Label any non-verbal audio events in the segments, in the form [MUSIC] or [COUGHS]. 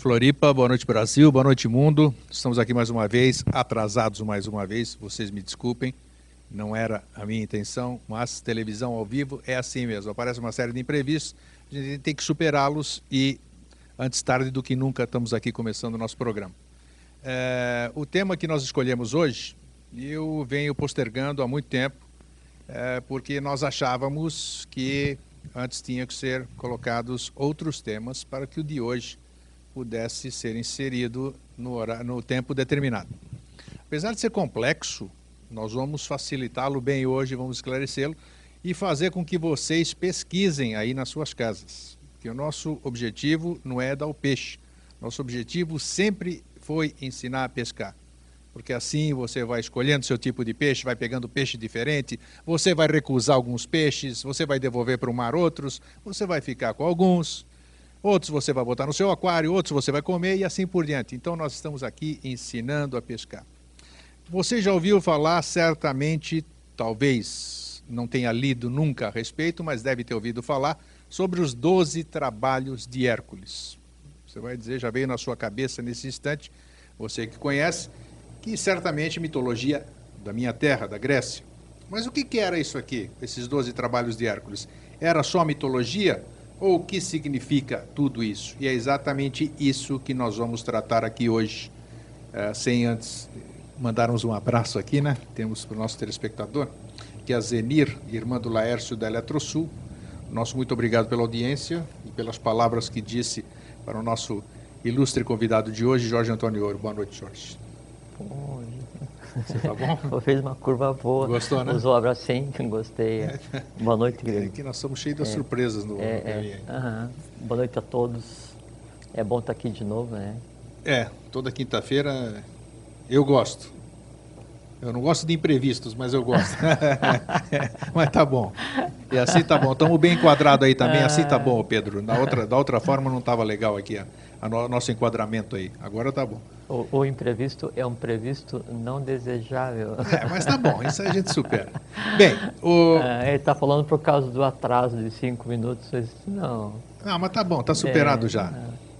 Noite, Floripa. Boa noite, Brasil. Boa noite, mundo. Estamos aqui mais uma vez, atrasados mais uma vez. Vocês me desculpem, não era a minha intenção, mas televisão ao vivo é assim mesmo. Aparece uma série de imprevistos, a gente tem que superá-los e, antes tarde do que nunca, estamos aqui começando o nosso programa. É, o tema que nós escolhemos hoje, eu venho postergando há muito tempo, é, porque nós achávamos que antes tinha que ser colocados outros temas para que o de hoje pudesse ser inserido no, horário, no tempo determinado. Apesar de ser complexo, nós vamos facilitá-lo bem hoje, vamos esclarecê-lo e fazer com que vocês pesquisem aí nas suas casas. Que o nosso objetivo não é dar o peixe. Nosso objetivo sempre foi ensinar a pescar. Porque assim você vai escolhendo seu tipo de peixe, vai pegando peixe diferente, você vai recusar alguns peixes, você vai devolver para o mar outros, você vai ficar com alguns, outros você vai botar no seu aquário, outros você vai comer e assim por diante. Então nós estamos aqui ensinando a pescar. Você já ouviu falar certamente, talvez não tenha lido nunca a respeito, mas deve ter ouvido falar sobre os 12 trabalhos de Hércules. Você vai dizer, já veio na sua cabeça nesse instante, você que conhece, que certamente mitologia da minha terra, da Grécia. Mas o que, que era isso aqui, esses 12 trabalhos de Hércules? Era só mitologia? Ou o que significa tudo isso? E é exatamente isso que nós vamos tratar aqui hoje, uh, sem antes mandarmos um abraço aqui, né? Temos para o nosso telespectador, que é a Zenir, irmã do Laércio da Eletrosul. Nosso muito obrigado pela audiência e pelas palavras que disse para o nosso ilustre convidado de hoje, Jorge Antônio Ouro. Boa noite, Jorge. Oi. Você tá bom? [LAUGHS] Fez uma curva boa. Gostou, né? Usou o abraço sim, gostei. [LAUGHS] Boa noite, É querido. que nós somos cheios de surpresas no, É, é. Boa noite a todos. É bom estar aqui de novo, né? É, toda quinta-feira eu gosto. Eu não gosto de imprevistos, mas eu gosto. [LAUGHS] mas tá bom. E assim tá bom. Estamos bem enquadrados aí também. Assim tá bom, Pedro. Da outra, da outra forma não estava legal aqui a, a no- nosso enquadramento aí. Agora tá bom. O, o imprevisto é um previsto não desejável. É, mas tá bom. Isso a gente supera. Bem, o... Ah, ele está falando por causa do atraso de cinco minutos. Não. Ah, mas tá bom. Tá superado É, já.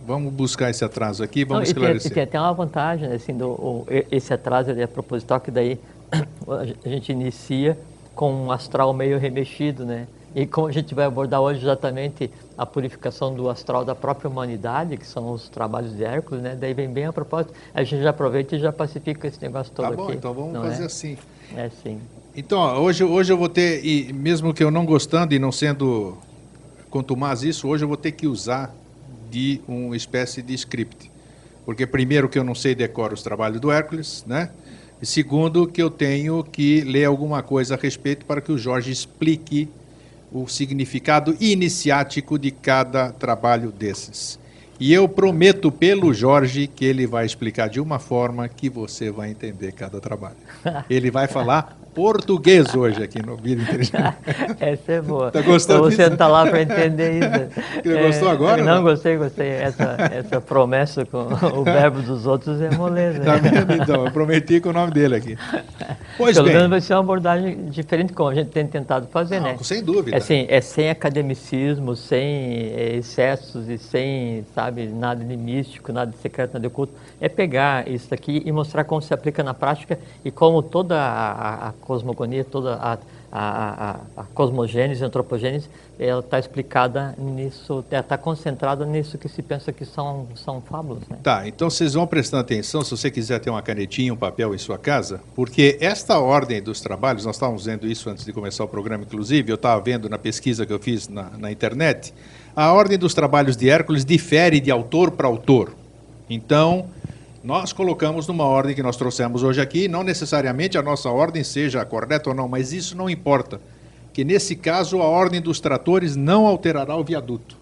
Vamos buscar esse atraso aqui. Não, Vamos tem, esclarecer. e tem até uma vantagem, assim, do, o- esse atraso ele é proposital, que daí [CLEARS THROAT] a gente inicia com um astral meio remexido, né? E como a gente vai abordar hoje exatamente a purificação do astral da própria humanidade, que são os trabalhos de Hércules, né? Daí vem bem a propósito, a gente já aproveita e já pacifica esse negócio todo Tá bom, aqui. então vamos fazer é? assim. É sim. Então, ó, hoje, hoje eu vou ter, e mesmo que eu não gostando e não sendo contumaz isso, hoje eu vou ter que usar de uma espécie de script. Porque primeiro que eu não sei decorar os trabalhos do Hércules, né? E segundo que eu tenho que ler alguma coisa a respeito para que o Jorge explique o significado iniciático de cada trabalho desses. E eu prometo pelo Jorge que ele vai explicar de uma forma que você vai entender cada trabalho. [LAUGHS] Ele vai falar português hoje aqui no Vida Inteligente. [LAUGHS] Essa é boa. Tá gostando vou disso? sentar lá para entender isso. [LAUGHS] Você gostou agora, Não, não? gostei, gostei. Essa, essa promessa com [LAUGHS] o verbo dos outros é moleza. Tá vendo, então? Eu prometi com o nome dele aqui. Pois Pelo bem. menos vai ser uma abordagem diferente, como a gente tem tentado fazer, Não, né? sem dúvida. É, assim, é sem academicismo, sem eh, excessos e sem, sabe, nada de místico, nada de secreto, nada de oculto. É pegar isso aqui e mostrar como se aplica na prática e como toda a- a cosmogonia, toda a, a, a, a cosmogênese, a antropogênese, ela está explicada nisso, está concentrada nisso que se pensa que são, são fábulas, né? Tá, então vocês vão prestando atenção, se você quiser ter uma canetinha, um papel em sua casa, porque esta ordem dos trabalhos, nós estávamos vendo isso antes de começar o programa, inclusive, eu estava vendo na pesquisa que eu fiz na, na internet, a ordem dos trabalhos de Hércules difere de autor para autor. Então, nós colocamos numa ordem que nós trouxemos hoje aqui, não necessariamente a nossa ordem seja correta ou não, mas isso não importa, que nesse caso a ordem dos tratores não alterará o viaduto.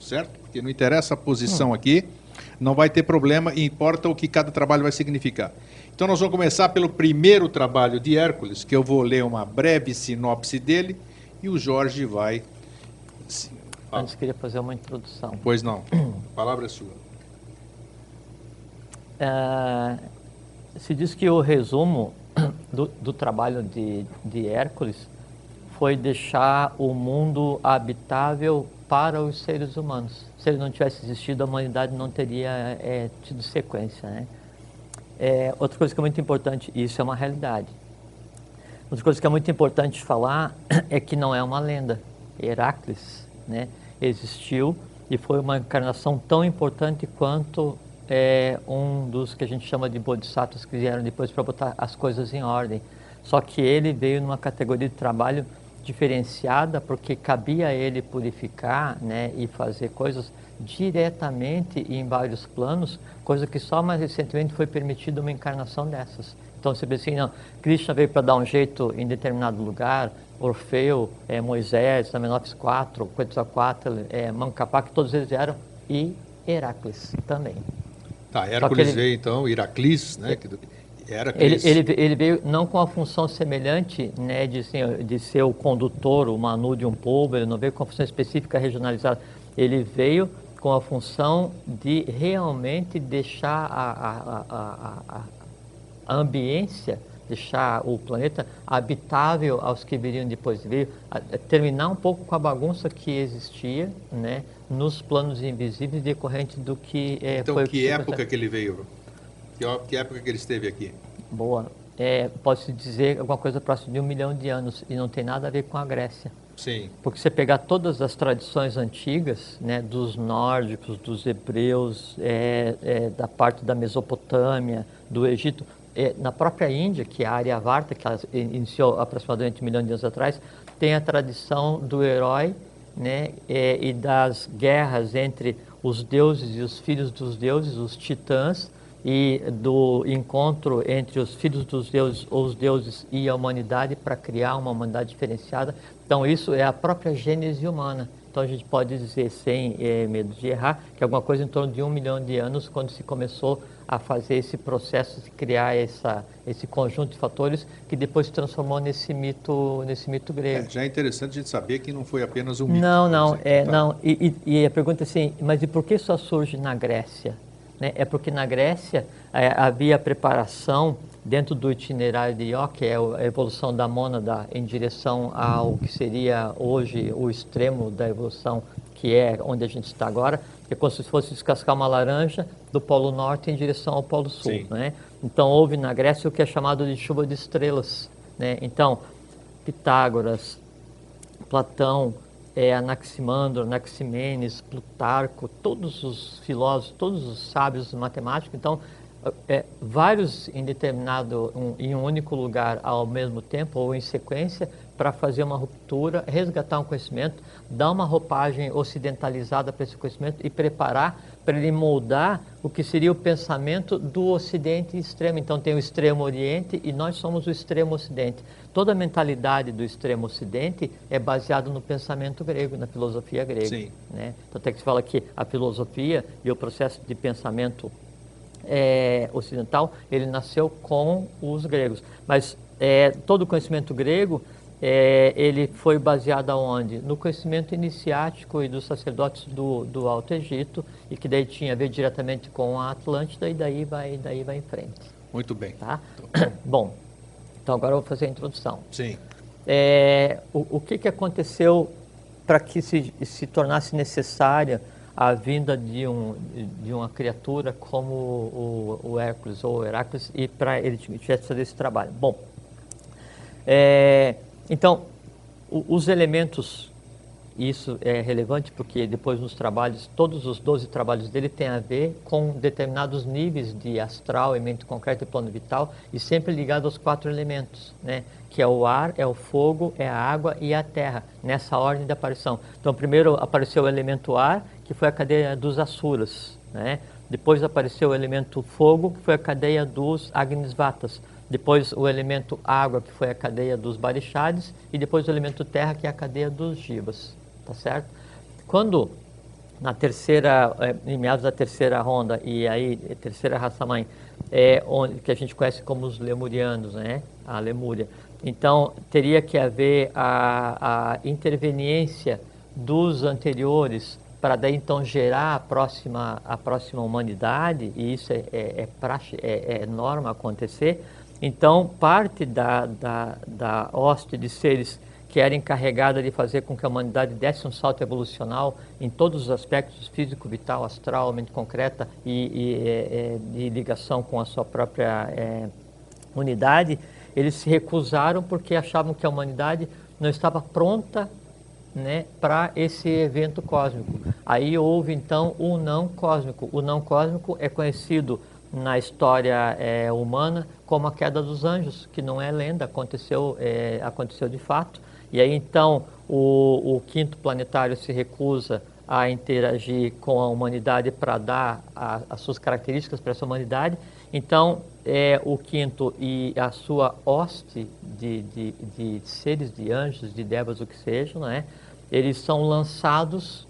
certo? Porque não interessa a posição hum. aqui, não vai ter problema, importa o que cada trabalho vai significar. Então nós vamos começar pelo primeiro trabalho de Hércules, que eu vou ler uma breve sinopse dele e o Jorge vai. Antes queria fazer uma introdução. Pois não. A palavra é sua. É, se diz que o resumo [CLEARS THROAT] do, do trabalho de, de Hércules foi deixar o mundo habitável para os seres humanos. Se ele não tivesse existido, a humanidade não teria é, tido sequência. Né? É, outra coisa que é muito importante, isso é uma realidade. Outra coisa que é muito importante falar [CLEARS THROAT] é que não é uma lenda. Heracles né, existiu e foi uma encarnação tão importante quanto é, um dos que a gente chama de bodhisattvas que vieram depois para botar as coisas em ordem. Só que ele veio numa categoria de trabalho diferenciada porque cabia a ele purificar né, e fazer coisas diretamente em vários planos, coisa que só mais recentemente foi permitida uma encarnação dessas. Então você pensa assim, não, Krishna veio para dar um jeito em determinado lugar, Orfeu, é, Moisés, Amenófis 4, Quetzalcoatl, é, Mancapac, todos eles vieram, e Heracles também. Tá, Hércules ele, veio então, Heraclis, né? Que, ele, ele, ele, veio não com a função semelhante né, de, assim, de ser o condutor, o manu de um povo, ele não veio com a função específica regionalizada, ele veio com a função de realmente deixar a, a, a, a ambiência, deixar o planeta habitável aos que viriam depois. Veio terminar um pouco com a bagunça que existia né, nos planos invisíveis decorrente do que é, então, foi... Então, que época que ele veio? Que, época que ele esteve aqui? Boa. É, Pode-se dizer alguma coisa próxima de um milhão de anos e não tem nada a ver com a Grécia. Sim. Porque você pegar todas as tradições antigas, né, dos nórdicos, dos hebreus, é, é, da parte da Mesopotâmia, do Egito, é, na própria Índia, que é a área Varta, que iniciou aproximadamente um milhão de anos atrás, tem a tradição do herói né, é, e das guerras entre os deuses e os filhos dos deuses, os titãs, e do encontro entre os filhos dos deuses, os deuses e a humanidade para criar uma humanidade diferenciada. Então, isso é a própria gênese humana. Então, a gente pode dizer, sem é, medo de errar, que alguma coisa em torno de um milhão de anos, quando se começou a fazer esse processo de criar essa, esse conjunto de fatores que depois se transformou nesse mito, nesse mito grego. É, já é interessante a gente saber que não foi apenas um mito. Não, não, é, tá. não. E, e, e a pergunta é assim, mas e por que só surge na Grécia? né, é porque na Grécia é, havia preparação dentro do itinerário de Io, que é a evolução da mônada em direção ao que seria hoje o extremo da evolução, que é onde a gente está agora, que é como se fosse descascar uma laranja do Polo Norte em direção ao Polo Sul. Né? Então houve na Grécia o que é chamado de chuva de estrelas. Né? Então, Pitágoras, Platão, é, Anaximandro, Anaximenes, Plutarco, todos os filósofos, todos os sábios matemáticos, então, é, vários em determinado, um, em um único lugar ao mesmo tempo ou em sequência, para fazer uma ruptura, resgatar um conhecimento, dar uma roupagem ocidentalizada para esse conhecimento e preparar para ele moldar o que seria o pensamento do Ocidente extremo. Então tem o extremo Oriente e nós somos o extremo Ocidente. Toda a mentalidade do extremo Ocidente é baseada no pensamento grego, na filosofia grega. Sim. Né? Então tem que se fala que a filosofia e o processo de pensamento é, ocidental ele nasceu com os gregos. Mas é, todo o conhecimento grego é, ele foi baseado aonde? No conhecimento iniciático e dos sacerdotes do, do Alto Egito e que daí tinha a ver diretamente com a Atlântida e daí vai, daí vai em frente. Muito bem. Tá? [COUGHS] Bom, então agora eu vou fazer a introdução. Sim. É, o, o que, que aconteceu para que se, se tornasse necessária a vinda de, um, de uma criatura como o, o Hércules ou o Heracles e para ele tivesse fazer esse trabalho? Bom, é, então, os elementos, isso é relevante porque depois nos trabalhos, todos os 12 trabalhos dele têm a ver com determinados níveis de astral, mente concreto e plano vital, e sempre ligado aos quatro elementos, né? que é o ar, é o fogo, é a água e a terra, nessa ordem de aparição. Então, primeiro apareceu o elemento ar, que foi a cadeia dos Asuras, né? depois apareceu o elemento fogo, que foi a cadeia dos Agnisvatas, depois o elemento água, que foi a cadeia dos barixades, e depois o elemento terra, que é a cadeia dos jivas, tá certo? Quando na terceira, é, em meados da terceira ronda, e aí, terceira raça-mãe, é onde, que a gente conhece como os lemurianos, né? a Lemúria. Então, teria que haver a, a interveniência dos anteriores para daí então gerar a próxima, a próxima humanidade, e isso é, é, é, praxe, é, é norma acontecer. Então, parte da, da, da hoste de seres que era encarregada de fazer com que a humanidade desse um salto evolucional em todos os aspectos físico, vital, astral, mente concreta e, e é, é, de ligação com a sua própria é, unidade, eles se recusaram porque achavam que a humanidade não estava pronta né, para esse evento cósmico. Aí houve então o não cósmico. O não cósmico é conhecido na história é, humana como a queda dos anjos, que não é lenda, aconteceu, é, aconteceu de fato. E aí então o, o, quinto planetário se recusa a interagir com a humanidade para dar a, as suas características para essa humanidade. Então é, o quinto e a sua hoste de, de, de seres, de anjos, de devas, o que seja, não é? eles são lançados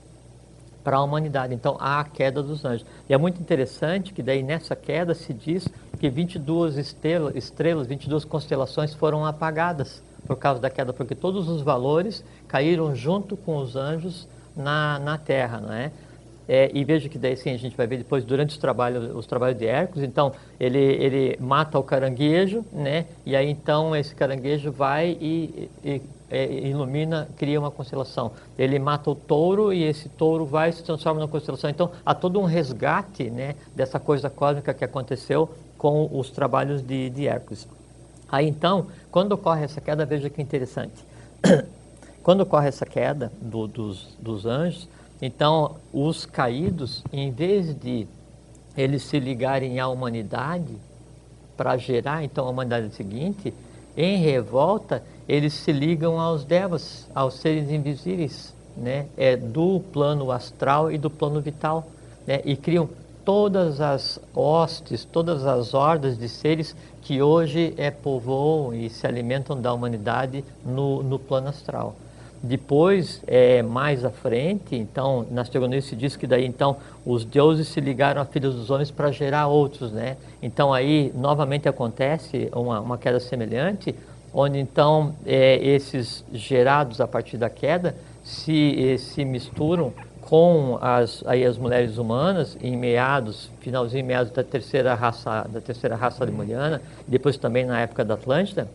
para a humanidade. Então há a queda dos anjos. E é muito interessante que daí nessa queda se diz que 22 estrelas, estrelas 22 constelações foram apagadas por causa da queda, porque todos os valores caíram junto com os anjos na, na Terra, não é? É, e veja que daí sim a gente vai ver depois durante os trabalhos, os trabalhos de Hércules, então ele, ele mata o caranguejo, né? E aí então esse caranguejo vai e, e é, ilumina, cria uma constelação. Ele mata o touro e esse touro vai se transforma numa constelação. Então há todo um resgate, né? Dessa coisa cósmica que aconteceu com os trabalhos de, de Hércules. Aí então, quando ocorre essa queda, veja que interessante. [COUGHS] quando ocorre essa queda do, dos, dos anjos, então, os caídos, em vez de eles se ligarem à humanidade para gerar então a humanidade seguinte, em revolta, eles se ligam aos devas, aos seres invisíveis, né? É do plano astral e do plano vital, né? E criam todas as hostes, todas as hordas de seres que hoje é, povoam e se alimentam da humanidade no, no plano astral. Depois, é, mais à frente, então, nas teogonias se diz que daí, então, os deuses se ligaram a filhos dos homens para gerar outros, né? Então, aí, novamente acontece uma, uma queda semelhante, onde, então, é, esses gerados a partir da queda se, se misturam com as, aí, as mulheres humanas em meados, finalzinho meados da terceira raça, da terceira raça lemuriana, depois também na época da Atlântida,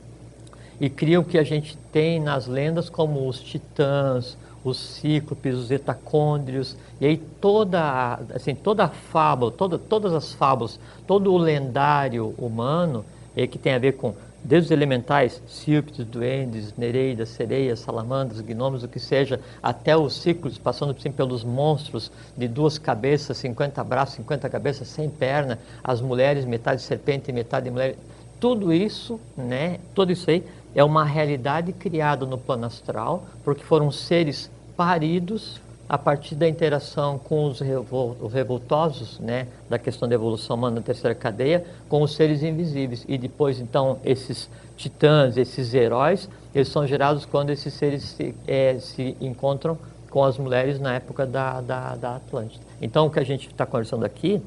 e criam o que a gente tem nas lendas como os titãs, os cíclopes, os etacôndrios, e aí toda, assim, toda a fábula, toda, todas as fábulas, todo o lendário humano, é que tem a ver com desde os elementais, sílpides, duendes, nereidas, sereias, salamandras, gnomos, o que seja, até os ciclos, passando assim, pelos monstros de duas cabeças, 50 braços, 50 cabeças, sem perna, as mulheres, metade serpente metade mulher, tudo isso, né, tudo isso aí é uma realidade criada no plano astral, porque foram seres paridos a partir da interação com os revoltosos, né, da questão da evolução humana na terceira cadeia, com os seres invisíveis. E depois, então, esses titãs, esses heróis, eles são gerados quando esses seres se, é, se encontram com as mulheres na época da, da, da Atlântida. Então, o que a gente está conversando aqui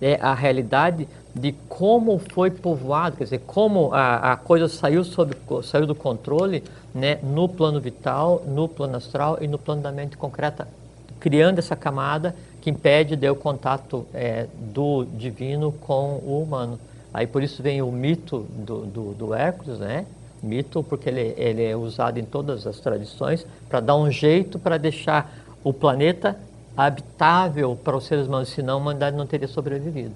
é a realidade de como foi povoado, quer dizer, como a, a coisa saiu, sob, saiu do controle né, no plano vital, no plano astral e no plano da mente concreta, criando essa camada que impede o contato é, do divino com o humano. Aí por isso vem o mito do, do, do Hércules, né? Mito porque ele, ele é usado em todas as tradições para dar um jeito para deixar o planeta habitável para os seres humanos, senão a humanidade não teria sobrevivido.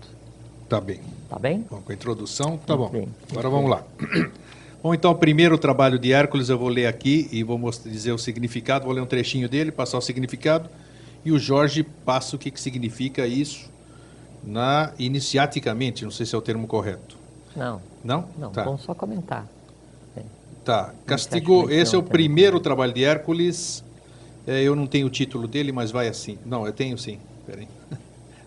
Tá bem. Tá bem? Bom, com a introdução, tá bom. Bem, Agora vamos lá. [CLEARS THROAT] Bom, então, o primeiro trabalho de Hércules eu vou ler aqui e vou mostrar, dizer o significado, vou ler um trechinho dele, passar o significado, e o Jorge passa o que, que significa isso na iniciaticamente, não sei se é o termo correto. Não. Não? Não, tá. vamos só comentar. Tá. Castigou, esse é o primeiro trabalho de Hércules. É, eu não tenho o título dele, mas vai assim. Não, eu tenho sim. Peraí. [LAUGHS]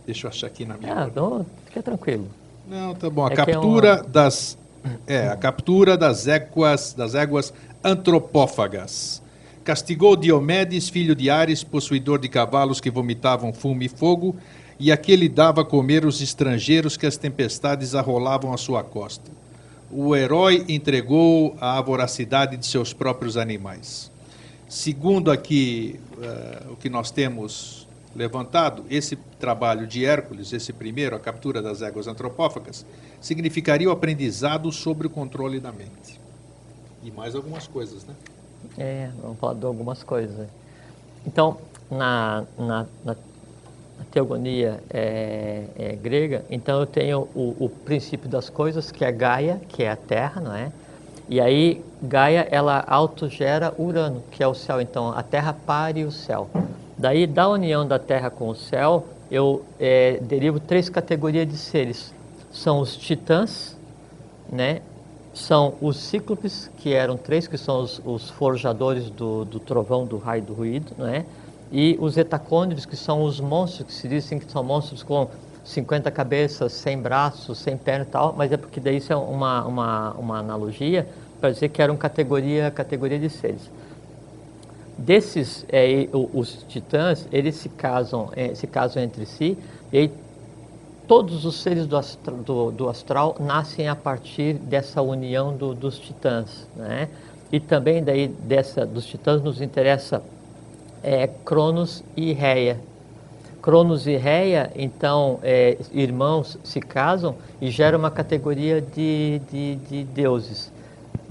Deixa eu achar aqui na minha. Ah, não, fica tranquilo. Não, tá bom. A é captura é uma... das é, a captura das éguas, das éguas antropófagas. castigou Diomedes, filho de Ares, possuidor de cavalos que vomitavam fumo e fogo, e a que ele dava a comer os estrangeiros que as tempestades arrolavam à sua costa. O herói entregou à voracidade de seus próprios animais. Segundo aqui uh, o que nós temos levantado, esse trabalho de Hércules, esse primeiro, a captura das éguas antropófagas, significaria o aprendizado sobre o controle da mente. E mais algumas coisas, né? É, vamos falar de algumas coisas. Então, na, na, na teogonia é, é, grega, então eu tenho o, o, princípio das coisas, que é Gaia, que é a Terra, não é? E aí, Gaia, ela autogera Urano, que é o céu. Então, a Terra pare o céu. Daí, da união da Terra com o céu, eu é, derivo três categorias de seres. São os titãs, né? São os cíclopes, que eram três, que são os, os forjadores do, do, trovão, do raio, do ruído, né? E os etacôndrios, que são os monstros, que se dizem que são monstros com 50 cabeças, 100 braços, 100 pernas e tal, mas é porque daí isso é uma, uma, uma analogia para dizer que eram categoria, categoria de seres. Desses, é, os titãs, eles se casam, é, se casam entre si, e aí todos os seres do astral, do, do astral nascem a partir dessa união do, dos titãs, né? E também daí dessa dos titãs nos interessa é, Cronos e Reia. Cronos e Reia, então, é, irmãos se casam e geram uma categoria de, de, de deuses.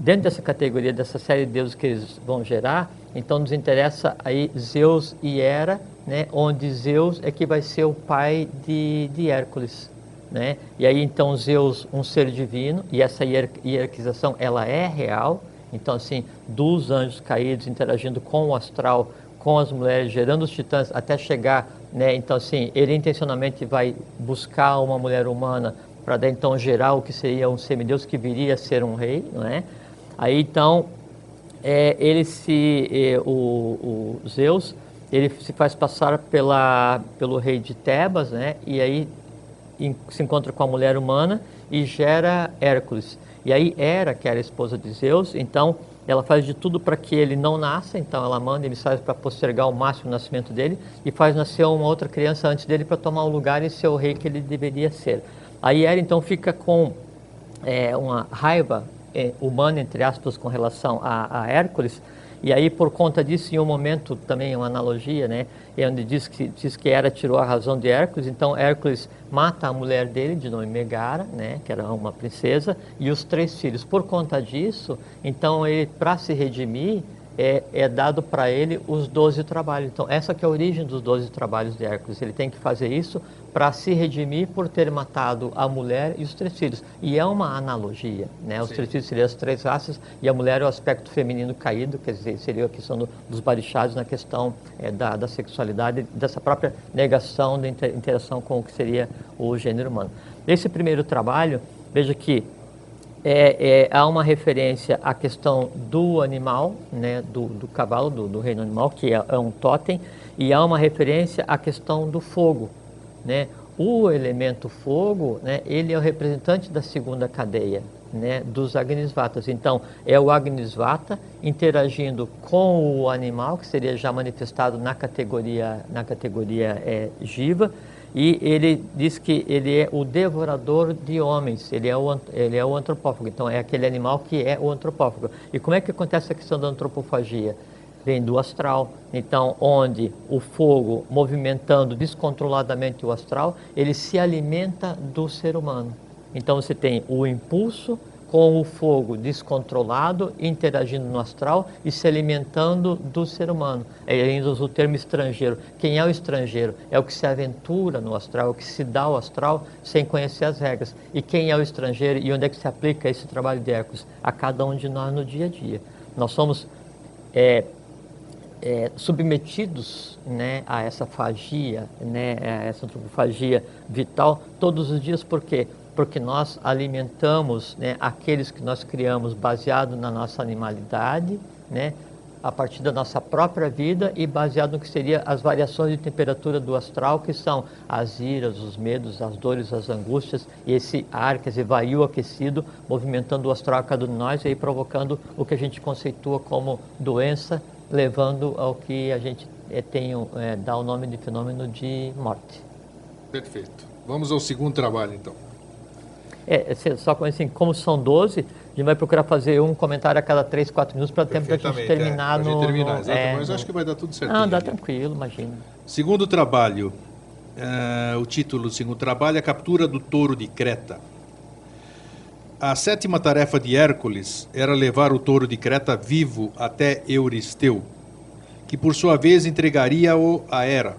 Dentro dessa categoria, dessa série de deuses que eles vão gerar, então nos interessa aí Zeus e Hera, né, onde Zeus é que vai ser o pai de, de Hércules. Né? E aí então Zeus, um ser divino, e essa hierarquização ela é real, então assim, dos anjos caídos interagindo com o astral, com as mulheres, gerando os titãs, até chegar, né? Então, assim, ele intencionalmente vai buscar uma mulher humana para então gerar o que seria um semideus que viria a ser um rei, não é? Aí, então, é, ele se, é, o, o, Zeus, ele se faz passar pela, pelo rei de Tebas, né? E aí em, se encontra com a mulher humana e gera Hércules. E aí Hera, que era a esposa de Zeus, então ela faz de tudo para que ele não nasça, então ela manda emissários para postergar ao máximo o nascimento dele e faz nascer uma outra criança antes dele para tomar o lugar e ser o rei que ele deveria ser. Aí Hera então fica com é, uma raiva é, humana, entre aspas, com relação a, a Hércules, e aí, por conta disso, em um momento também, uma analogia, né, onde diz que, diz que Hera tirou a razão de Hércules, então Hércules mata a mulher dele, de nome Megara, né, que era uma princesa, e os três filhos. Por conta disso, então ele, para se redimir, é, é dado para ele os 12 trabalhos. Então, essa que é a origem dos 12 trabalhos de Hércules. Ele tem que fazer isso para se redimir por ter matado a mulher e os três filhos. E é uma analogia, né? Os Sim. três filhos seriam as três raças e a mulher é o aspecto feminino caído, quer dizer, seria a questão do, dos barixados na questão é, da, da sexualidade, dessa própria negação da interação com o que seria o gênero humano. Nesse primeiro trabalho, veja que é, é, há uma referência à questão do animal, né, do, do cavalo, do, do, reino animal, que é, é, um totem, e há uma referência à questão do fogo. Né? O elemento fogo, né, ele é o representante da segunda cadeia né, dos Agnisvatas. Então, é o Agnisvata interagindo com o animal, que seria já manifestado na categoria, na categoria é, Jiva, e ele diz que ele é o devorador de homens, ele é o, ele é o antropófago, então é aquele animal que é o antropófago. E como é que acontece a questão da antropofagia? Vem do astral, então onde o fogo movimentando descontroladamente o astral, ele se alimenta do ser humano. Então você tem o impulso com o fogo descontrolado, interagindo no astral e se alimentando do ser humano. É ainda o termo estrangeiro. Quem é o estrangeiro? É o que se aventura no astral, é o que se dá ao astral sem conhecer as regras. E quem é o estrangeiro e onde é que se aplica esse trabalho de Hércules? A cada um de nós no dia a dia. Nós somos é, é, submetidos né, a essa fagia, né, a essa antropofagia vital todos os dias, por quê? Porque nós alimentamos né, aqueles que nós criamos baseado na nossa animalidade, né, a partir da nossa própria vida e baseado no que seria as variações de temperatura do astral, que são as iras, os medos, as dores, as angústias, e esse ar, quer dizer, vario aquecido, movimentando o astral a cada um de nós e aí provocando o que a gente conceitua como doença levando ao que a gente é, tem, é, dá o nome de fenômeno de morte. Perfeito. Vamos ao segundo trabalho, então. É, só assim, como são 12, a gente vai procurar fazer um comentário a cada 3, 4 minutos para tempo da gente terminar é, no. Gente terminar, no, é, mas no... acho que vai dar tudo certo. Não, dá tranquilo, imagina. Segundo trabalho, uh, o título do segundo trabalho é a captura do touro de Creta. A sétima tarefa de Hércules era levar o touro de Creta vivo até Euristeu, que por sua vez entregaria-o a Hera.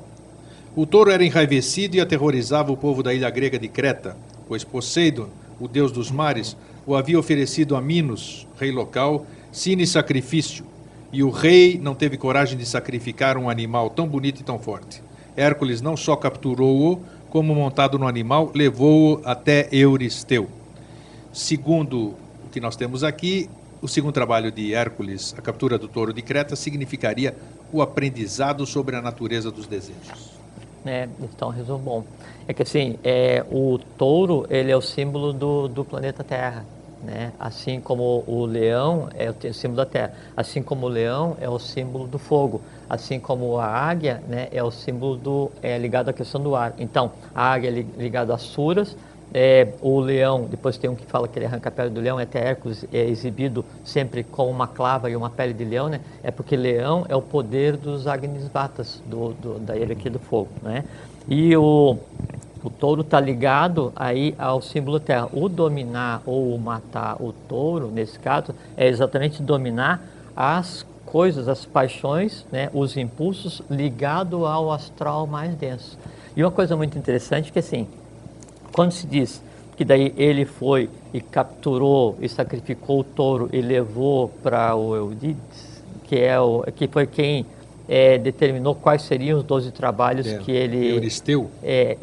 O touro era enraivecido e aterrorizava o povo da ilha grega de Creta, pois Poseidon, o deus dos mares, o havia oferecido a Minos, rei local, sine sacrifício, e o rei não teve coragem de sacrificar um animal tão bonito e tão forte. Hércules não só capturou-o, como montado no animal, levou-o até Euristeu. Segundo o que nós temos aqui, o segundo trabalho de Hércules, a captura do touro de Creta, significaria o aprendizado sobre a natureza dos desejos. É, então, resumo bom. É que assim, é, o touro ele é o símbolo do, do planeta Terra. Né? Assim como o leão é o símbolo da terra, assim como o leão é o símbolo do fogo, assim como a águia né, é o símbolo do é ligado à questão do ar. Então, a águia é ligada às suras, é, o leão, depois tem um que fala que ele arranca a pele do leão, é até Hércules é exibido sempre com uma clava e uma pele de leão, né? É porque leão é o poder dos Agnisvatas, do, do, da ilha aqui do fogo, né? E o, o touro está ligado aí ao símbolo terra. O dominar ou matar o touro, nesse caso, é exatamente dominar as coisas, as paixões, né, os impulsos ligado ao astral mais denso. E uma coisa muito interessante é que assim, quando se diz que daí ele foi e capturou e sacrificou o touro e levou para o Eudides, que, é o, que foi quem é, determinou quais seriam os 12 trabalhos é, que ele... Euristeu? É,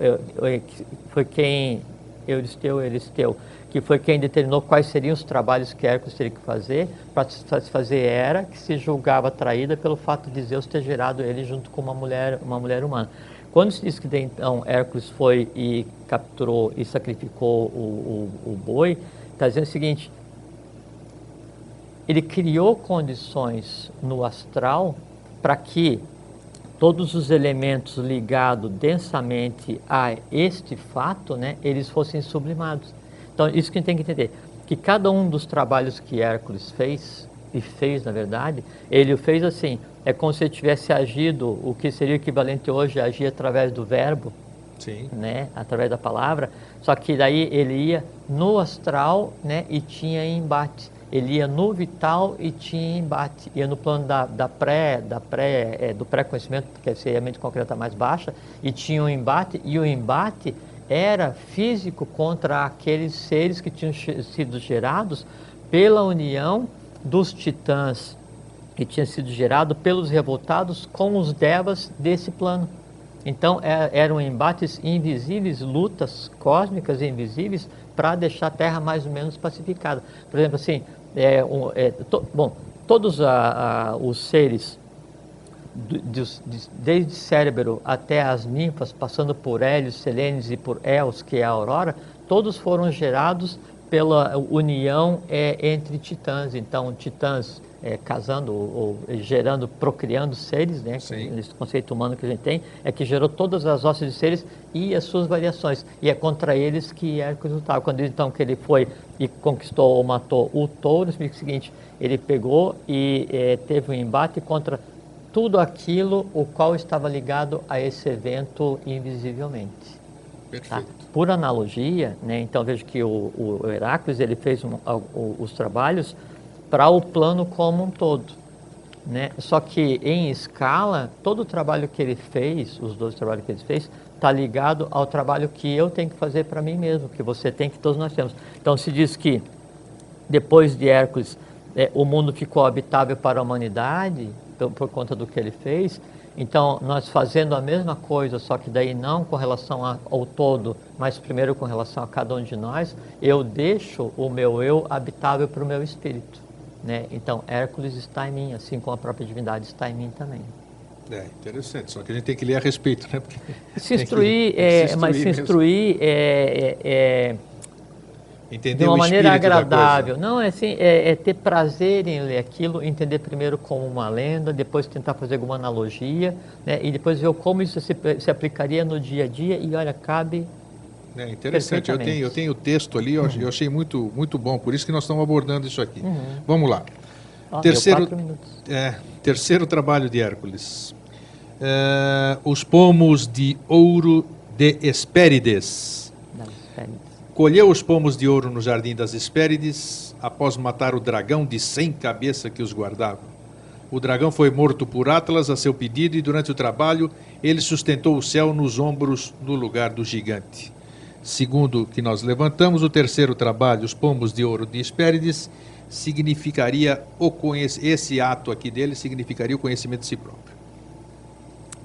foi quem... Euristeu, Euristeu, que foi quem determinou quais seriam os trabalhos que Hércules teria que fazer para se fazer Hera, que se julgava traída pelo fato de Zeus ter gerado ele junto com uma mulher, uma mulher humana. Quando se diz que então Hércules foi e capturou e sacrificou o, o, o boi, está dizendo o seguinte: ele criou condições no astral para que todos os elementos ligados densamente a este fato, né, eles fossem sublimados. Então, isso que a gente tem que entender, que cada um dos trabalhos que Hércules fez, e fez na verdade, ele o fez assim, é como se ele tivesse agido o que seria equivalente hoje a agir através do verbo, Sim. né, através da palavra, só que daí ele ia no astral né, e tinha embate. Ele ia no vital e tinha embate. Ia no plano da, da pré, da pré, é, do pré-conhecimento, que seria a mente concreta mais baixa, e tinha um embate, e o embate era físico contra aqueles seres que tinham sido gerados pela união dos titãs que tinha sido gerado pelos revoltados com os devas desse plano. Então é, eram embates invisíveis, lutas cósmicas invisíveis para deixar a Terra mais ou menos pacificada. Por exemplo, assim, é, um, é, to, bom, todos a, a, os seres, de, de, desde Cérebro até as ninfas, passando por Hélios, Selenes e por Eos, que é a Aurora, todos foram gerados pela união é, entre titãs. Então, titãs é, casando ou, ou, gerando, procriando seres, né? Sim. Esse conceito humano que a gente tem, é que gerou todas as ossos de seres e as suas variações. E é contra eles que Hércules lutava. Quando então que ele foi e conquistou ou matou o touro, o seguinte, ele pegou e é, teve um embate contra tudo aquilo o qual estava ligado a esse evento invisivelmente. Tá? Por analogia, né, então veja que o, o Heráclides ele fez um, o, os trabalhos para o plano como um todo. Né? Só que em escala, todo o trabalho que ele fez, os dois trabalhos que ele fez, está ligado ao trabalho que eu tenho que fazer para mim mesmo, que você tem, que todos nós temos. Então se diz que depois de Hércules, é, o mundo ficou habitável para a humanidade, por, por conta do que ele fez, então, nós fazendo a mesma coisa, só que daí não com relação ao todo, mas primeiro com relação a cada um de nós, eu deixo o meu eu habitável para o meu espírito. Né? Então, Hércules está em mim, assim como a própria divindade está em mim também. É, interessante. Só que a gente tem que ler a respeito, né? Porque [LAUGHS] se instruir, é, se instruir mas se instruir é, é, é, Entender de uma maneira agradável. Não, é assim, é, é ter prazer em ler aquilo, entender primeiro como uma lenda, depois tentar fazer alguma analogia, né, e depois ver como isso se, se aplicaria no dia a dia, e olha, cabe É interessante. Eu tenho, eu tenho o texto ali, eu, achei- eu achei muito, muito bom, por isso que nós estamos abordando isso aqui. Uhum. Vamos lá. Deu Terceiro-. É, terceiro trabalho de Hércules. É, os pomos de ouro de Hespérides. Colheu os pomos de ouro no jardim das Hespérides, após matar o dragão de cem cabeças que os guardava. O dragão foi morto por Atlas a seu pedido e durante o trabalho ele sustentou o céu nos ombros no lugar do gigante. Segundo que nós levantamos, o terceiro trabalho, os pomos de ouro de Hespérides, significaria o conhec- esse ato aqui dele significaria o conhecimento de si próprio.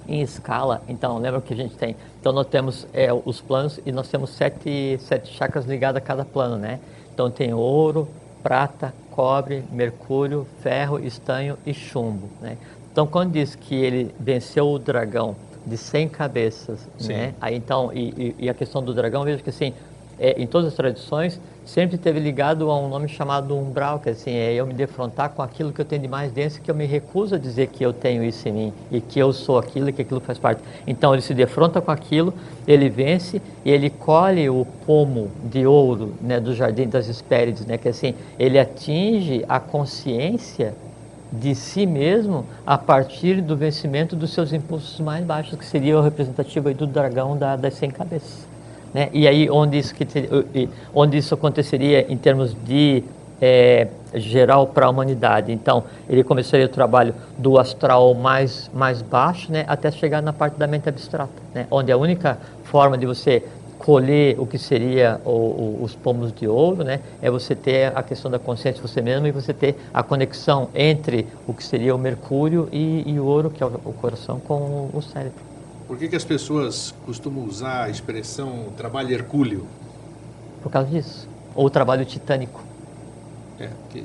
Em escala, então, lembra que a gente tem? Então, nós temos é, os planos e nós temos sete, sete chakras ligados a cada plano, né? Então, tem ouro, prata, cobre, mercúrio, ferro, estanho e chumbo, né? Então, quando diz que ele venceu o dragão de 100 cabeças, Sim. né? Aí, então, e, e- e a questão do dragão, veja que assim, é, em todas as tradições, sempre teve ligado a um nome chamado umbral, que assim, é eu me defrontar com aquilo que eu tenho de mais denso, que eu me recuso a dizer que eu tenho isso em mim, e que eu sou aquilo, e que aquilo faz parte. Então, ele se defronta com aquilo, ele vence, e ele colhe o pomo de ouro né, do Jardim das Hespérides, né, que assim, ele atinge a consciência de si mesmo a partir do vencimento dos seus impulsos mais baixos, que seria o representativo do dragão da, das 100 cabeças. Né? E aí onde isso, que onde isso aconteceria em termos de eh, geral para a humanidade. Então, ele começaria o trabalho do astral mais, mais baixo né? até chegar na parte da mente abstrata, né? onde a única forma de você colher o que seria o- o- os pomos de ouro, né? É você ter a questão da consciência de você mesmo e você ter a conexão entre o que seria o mercúrio e, e o ouro, que é o, o coração, com o, o cérebro. Por que, que as pessoas costumam usar a expressão trabalho hercúleo? Por causa disso. Ou trabalho titânico. É, que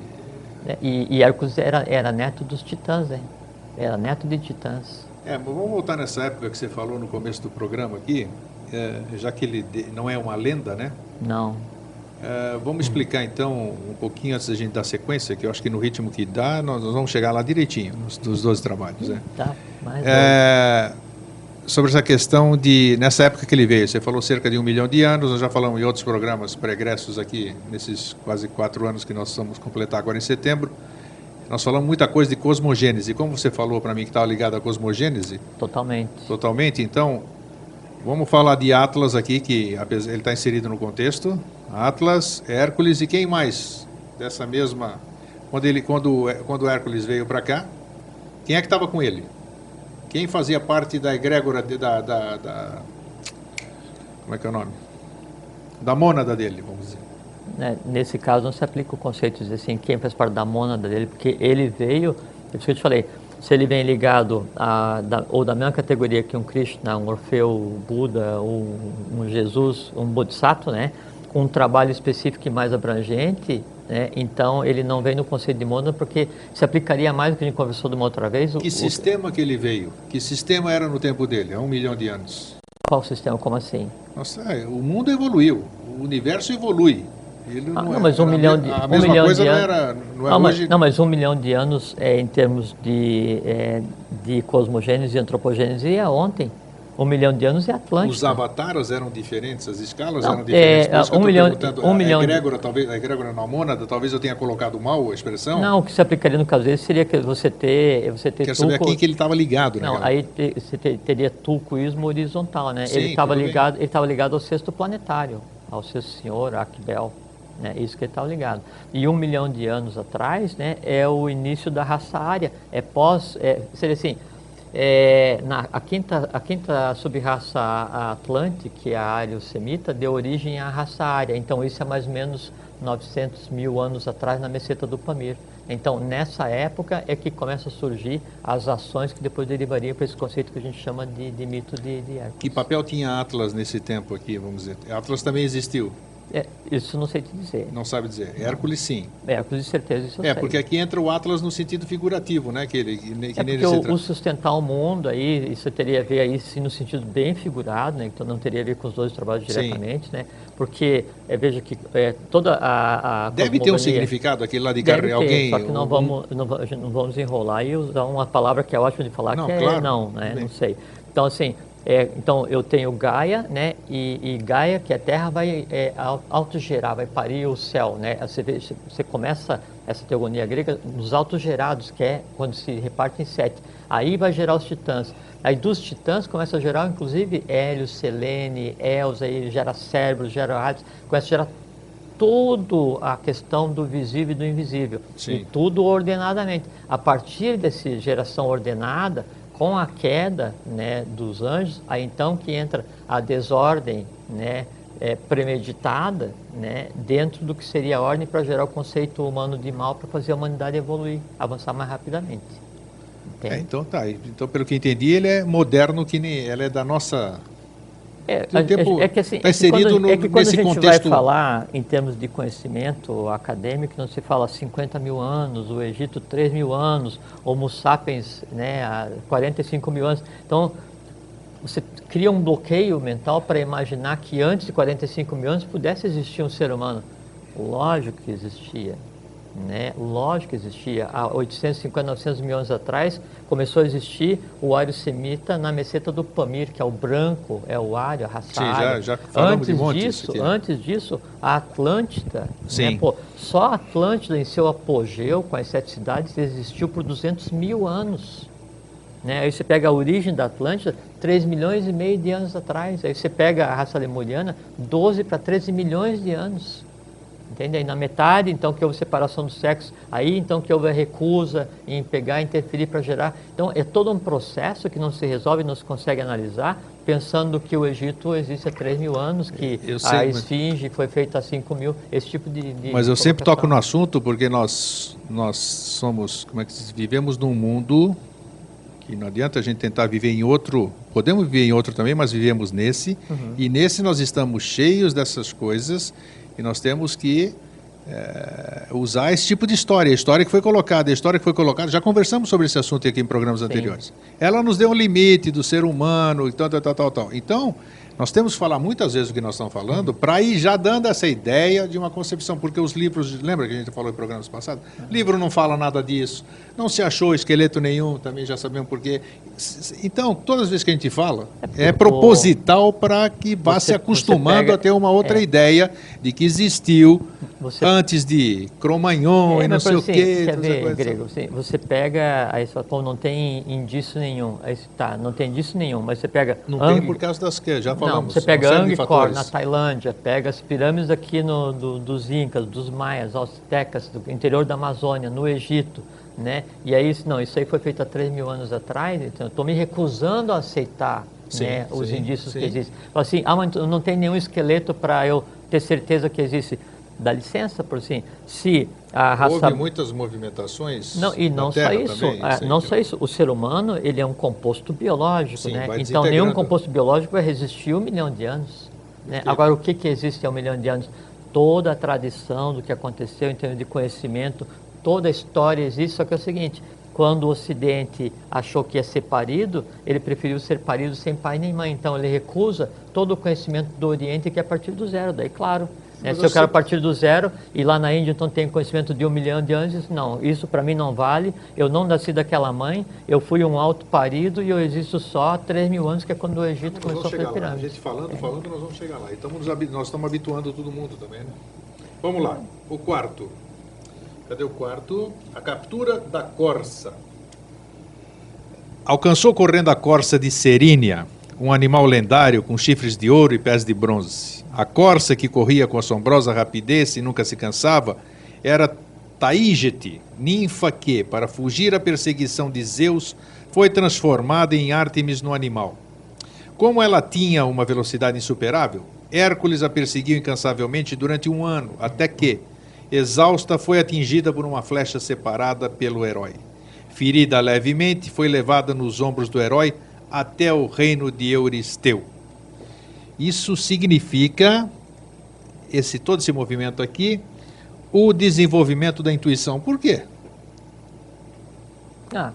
né? E, e Hércules era, era neto dos titãs, hein? Era neto de titãs. É, mas vamos voltar nessa época que você falou no começo do programa aqui, já que ele não é uma lenda, né? Não. É, vamos explicar então um pouquinho antes da gente dar sequência, que eu acho que no ritmo que dá, nós, vamos chegar lá direitinho, nos, dos 12 trabalhos. Né? Tá? Mas É, sobre essa questão de, nessa época que ele veio, você falou cerca de um milhão de anos, nós já falamos em outros programas pregressos aqui, nesses quase quatro anos que nós vamos completar agora em setembro, nós falamos muita coisa de cosmogênese. Como você falou para mim que estava ligado à cosmogênese, totalmente. totalmente, então vamos falar de Atlas aqui, que ele está inserido no contexto. Atlas, Hércules e quem mais dessa mesma. Quando, ele, quando, quando Hércules veio para cá, quem é que estava com ele? Quem fazia parte da egrégora de- da, da, da- Como é que é o nome? Da mônada dele, vamos dizer. né, nesse caso não se aplica o conceito de assim, quem faz parte da mônada dele, porque ele veio, é isso que eu te falei, se ele vem ligado a, da, ou da mesma categoria que um Krishna, um Orfeu, um Buda, um, um Jesus, um Bodhisattva, né, com um trabalho específico e mais abrangente, né, então ele não vem no conceito de mônada porque se aplicaria mais do que a gente conversou de uma outra vez. o- Que o- sistema que ele veio? Que sistema era no tempo dele, há um milhão de anos? qual sistema, como assim? Nossa, é, o mundo evoluiu, o universo evolui. Ele Ah, não, não, é- mas um a milhão de A um milhão coisa de não anos. era. Não é Não, mas, hoje. não, mas um milhão de anos é, em termos de, é, de cosmogênese e antropogênese é ontem. Um milhão de anos é Atlântida. Os avataras eram diferentes, as escalas Não, eram diferentes. é, um milhão- um a milhão de- egrégora, talvez, a egrégora não mônada, talvez eu tenha colocado mal a expressão. Não, o que se aplicaria no caso dele seria que você ter, você ter Quero saber a quem que ele estava ligado, né? Não, cara? aí te- você te- teria tulcoísmo horizontal, né? Sim, ele estava tudo bem. ligado, ele estava ligado ao sexto planetário, ao sexto senhor, Akbel, né? Isso que estava ligado. E um milhão de anos atrás, né, é o início da raça ária, é pós, é, seria assim, é, na, a quinta a quinta subraça Atlante, que é a área-semita, deu origem à raça ária. Então isso é mais ou menos 900 mil anos atrás na meseta do Pamir. Então, nessa época é que começam a surgir as ações que depois derivariam para esse conceito que a gente chama de, de mito de, de Hércules. Que papel tinha Atlas nesse tempo aqui, vamos dizer? Atlas também existiu. É, isso não sei te dizer. Não sabe dizer. Hércules sim. Hércules, de certeza, isso eu É, sei. porque aqui entra o Atlas no sentido figurativo, né? Que ele, que, que É nele porque se o, o sustentar o mundo aí, isso teria a ver aí sim no sentido bem figurado, né? Então não teria a ver com os dois trabalhos Sim. diretamente, né? Porque é, veja que é, toda a, a Deve ter um significado aquele lá de Deve carre- ter, alguém. só que não um- vamos, não, não vamos enrolar e usar uma palavra que é ótima de falar, Não, que é claro, não, né? bem. Não sei. Então, assim, é, então eu tenho Gaia, né? E, e Gaia, que a Terra vai é, au- autogerar, vai parir o céu, né? Você, vê, você começa essa teogonia grega nos autogerados, que é quando se reparte em sete. Aí vai gerar os titãs. Aí dos titãs começa a gerar, inclusive, Hélio, Selene, Elsa, aí gera cérebros, gera Hades, começa a gerar tudo a questão do visível e do invisível. Sim. E tudo ordenadamente. A partir dessa geração ordenada, com a queda né, dos anjos, aí então que entra a desordem né, é, premeditada né, dentro do que seria a ordem para gerar o conceito humano de mal para fazer a humanidade evoluir, avançar mais rapidamente. É, então tá. Então, pelo que entendi, ele é moderno, que nem ela é da nossa. É, um tempo- é que assim, tá é que quando, inserido no- é que quando a gente contexto- vai falar em termos de conhecimento acadêmico, não se fala 50 mil anos, o Egito 3 mil anos, Homo sapiens né, há 45 mil anos. Então, você cria um bloqueio mental para imaginar que antes de 45 mil anos pudesse existir um ser humano. Lógico que existia. Né? Lógico que existia. Há 850, 900 mil anos atrás, começou a existir o ário semita na meseta do Pamir, que é o branco, é o ário, a raça Sim, já- já antes monte disso, aqui. Antes disso, a Atlântida, Sim. né? Pô, só a Atlântida em seu apogeu, com as sete cidades, existiu por 200 mil anos. Né? Aí você pega a origem da Atlântida, 3 milhões e meio de anos atrás. Aí você pega a raça lemuriana, 12 para 13 milhões de anos. Entende? Aí na metade, então, que houve separação do sexo, aí então que houve a recusa em pegar interferir para gerar. Então, é todo um processo que não se resolve, não se consegue analisar, pensando que o Egito existe há 3 mil anos, que Eu a sei, mas- esfinge foi feita há 5 mil, esse tipo de. de Mas eu sempre toco no assunto porque nós, nós somos, como é que se diz? vivemos num mundo que não adianta a gente tentar viver em outro, podemos viver em outro também, mas vivemos nesse, e nesse nós estamos cheios dessas coisas e nós temos que eh, usar esse tipo de história, a história que foi colocada, a história que foi colocada, já conversamos sobre esse assunto aqui em programas anteriores. Ela nos deu um limite do ser humano e tal, tal, tal, tal, tal. Então, nós temos que falar muitas vezes o que nós estamos falando para ir já dando essa ideia de uma concepção, porque os livros, lembra que a gente falou em programas passados? Livro não fala nada disso, não se achou esqueleto nenhum, também já sabemos por quê. S- s- Então, todas as vezes que a gente fala, é o- proposital para que vá Você- se acostumando você pega- a ter uma outra é. ideia de que existiu Você- antes de Cromagnon É, e não sei o assim, quê. Quer essa ver, coisa. Grego, assim, você pega, aí você fala, pô, não tem indício nenhum. Aí, você, tá, não tem indício nenhum, mas você pega. Não Ang- tem por causa das que já falamos. Não, você uma pega Angkor na Tailândia, pega as pirâmides aqui no, do- dos Incas, dos Maias, Aztecas, do interior da Amazônia, no Egito, né? E aí, não, isso aí foi feito há 3 mil anos atrás, então eu estou me recusando a aceitar Sim, né, os sim, indícios sim. que existem. Fala assim, ah, mas não tem nenhum esqueleto para eu ter certeza que existe. Dá licença, por assim, se a raça... Houve muitas movimentações Não, e não só isso, também, é, não só isso, o ser humano ele é um composto biológico, né? Então nenhum composto biológico vai resistir um milhão de anos. Né? Agora o que, que existe há um milhão de anos? Toda a tradição do que aconteceu em termos de conhecimento, toda a história existe, só que é o seguinte, quando o Ocidente achou que ia ser parido, ele preferiu ser parido sem pai nem mãe. Então ele recusa todo o conhecimento do Oriente que é a partir do zero. Daí, claro, né, se eu quero partir do zero e lá na Índia então tem conhecimento de um milhão de anos, não, isso para mim não vale, eu não nasci daquela mãe, eu fui um alto parido e eu existo só há 3 mil anos, que é quando o Egito Nós começou a fazer lá. A gente falando, falando, nós vamos chegar lá. Então nos habi- nós estamos habituando todo mundo também, né? Vamos lá. O quarto. Cadê o quarto? A captura da corça. Alcançou correndo a corça de Serínia, um animal lendário com chifres de ouro e pés de bronze. A corça que corria com assombrosa rapidez e nunca se cansava era Taígete, ninfa que, para fugir à perseguição de Zeus, foi transformada em Ártemis no animal. Como ela tinha uma velocidade insuperável, Hércules a perseguiu incansavelmente durante um ano, até que, exausta, foi atingida por uma flecha separada pelo herói. Ferida levemente, foi levada nos ombros do herói até o reino de Euristeu. Isso significa esse todo esse movimento aqui, o desenvolvimento da intuição. Por quê? Ah,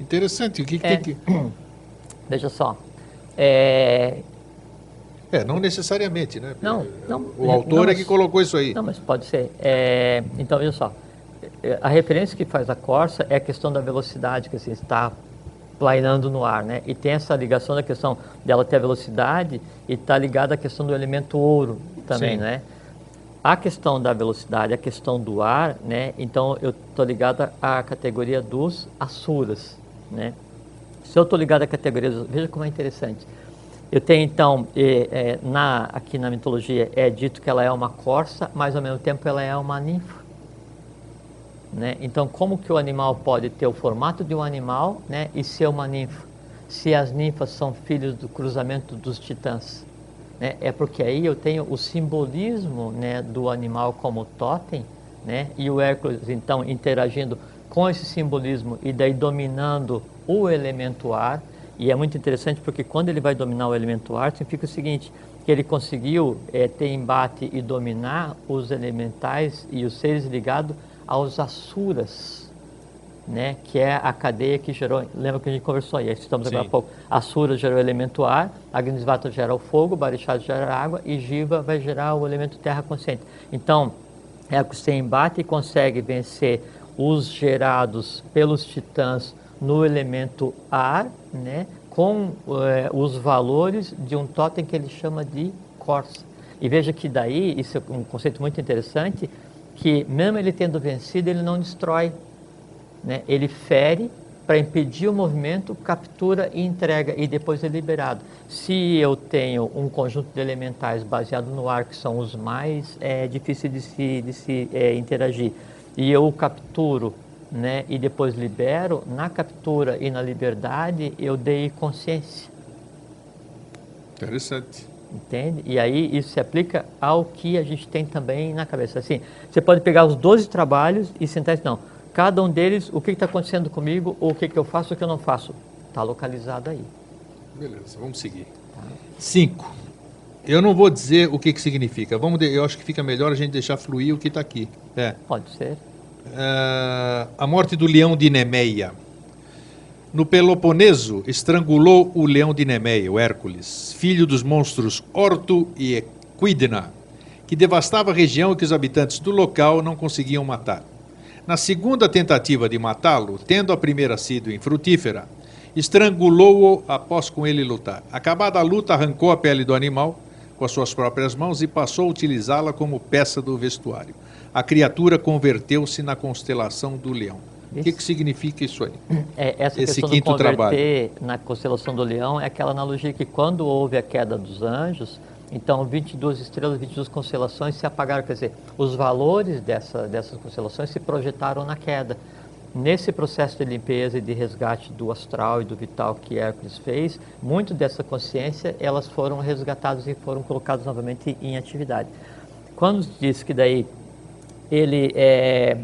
Interessante. O que, que É. tem que. veja só. É, É, não necessariamente, né? Não, não, O autor não, é mas- que colocou isso aí. Não, mas pode ser. É, então, veja só. É, A referência que faz a Corsa é a questão da velocidade, que assim, está planeando no ar, né? E tem essa ligação da questão dela ter a velocidade e está ligada à questão do elemento ouro também, Sim. né? A questão da velocidade, a questão do ar, né? Então, eu estou ligada à categoria dos asuras, né? Se eu estou ligado à categoria dos... Veja como é interessante. Eu tenho, então, eh, eh, na, aqui na mitologia, é dito que ela é uma corça, mas ao mesmo tempo ela é uma ninfa. Né? Então, como que o animal pode ter o formato de um animal né, e ser uma ninfa? Se as ninfas são filhos do cruzamento dos titãs. Né? É porque aí eu tenho o simbolismo né, do animal como totem, né? e o Hércules, então, interagindo com esse simbolismo e daí dominando o elemento ar. E é muito interessante porque quando ele vai dominar o elemento ar, significa o seguinte, que ele conseguiu eh, ter embate e dominar os elementais e os seres ligados aos asuras, né? que é a cadeia que gerou, lembra que a gente conversou aí, estamos agora há pouco, Asura gera o elemento ar, Agnisvata gera o fogo, Barishad gera a água e Jiva vai gerar o elemento terra consciente. Então, Hércules tem embate e consegue vencer os gerados pelos titãs no elemento ar, né, com eh, os valores de um totem que ele chama de Corsa. E veja que daí, isso é um conceito muito interessante, que mesmo ele tendo vencido, ele não destrói, né? ele fere para impedir o movimento, captura e entrega, e depois é liberado. Se eu tenho um conjunto de elementais baseado no ar, que são os mais eh, difíceis de se, de se eh, interagir, e eu capturo né, e depois libero, na captura e na liberdade eu dei consciência. Interessante. Entende? E aí isso se aplica ao que a gente tem também na cabeça. Assim, você pode pegar os 12 trabalhos e sentar não, cada um deles, o que está acontecendo comigo, ou o que, que eu faço, o que eu não faço. Está localizado aí. Beleza, vamos seguir. Cinco. Eu não vou dizer o que, que significa. Vamos de- eu acho que fica melhor a gente deixar fluir o que está aqui. É. Pode ser. Ah, a morte do leão de Nemeia. No Peloponeso, estrangulou o leão de Nemeia, o Hércules, filho dos monstros Orto e Equidna, que devastava a região e que os habitantes do local não conseguiam matar. Na segunda tentativa de matá-lo, tendo a primeira sido infrutífera, estrangulou-o após com ele lutar. Acabada a luta, arrancou a pele do animal com as suas próprias mãos e passou a utilizá-la como peça do vestuário. A criatura converteu-se na constelação do leão. O que, Isso. que significa isso aí? [CLEARS THROAT] É, essa Esse questão quinto do converter na constelação do leão é aquela analogia que quando houve a queda dos anjos, então 22 estrelas, 22 constelações se apagaram, quer dizer, os valores dessa, dessas constelações se projetaram na queda. Nesse processo de limpeza e de resgate do astral e do vital que Hércules fez, muito dessa consciência, elas foram resgatadas e foram colocadas novamente em atividade. Quando diz que daí ele é,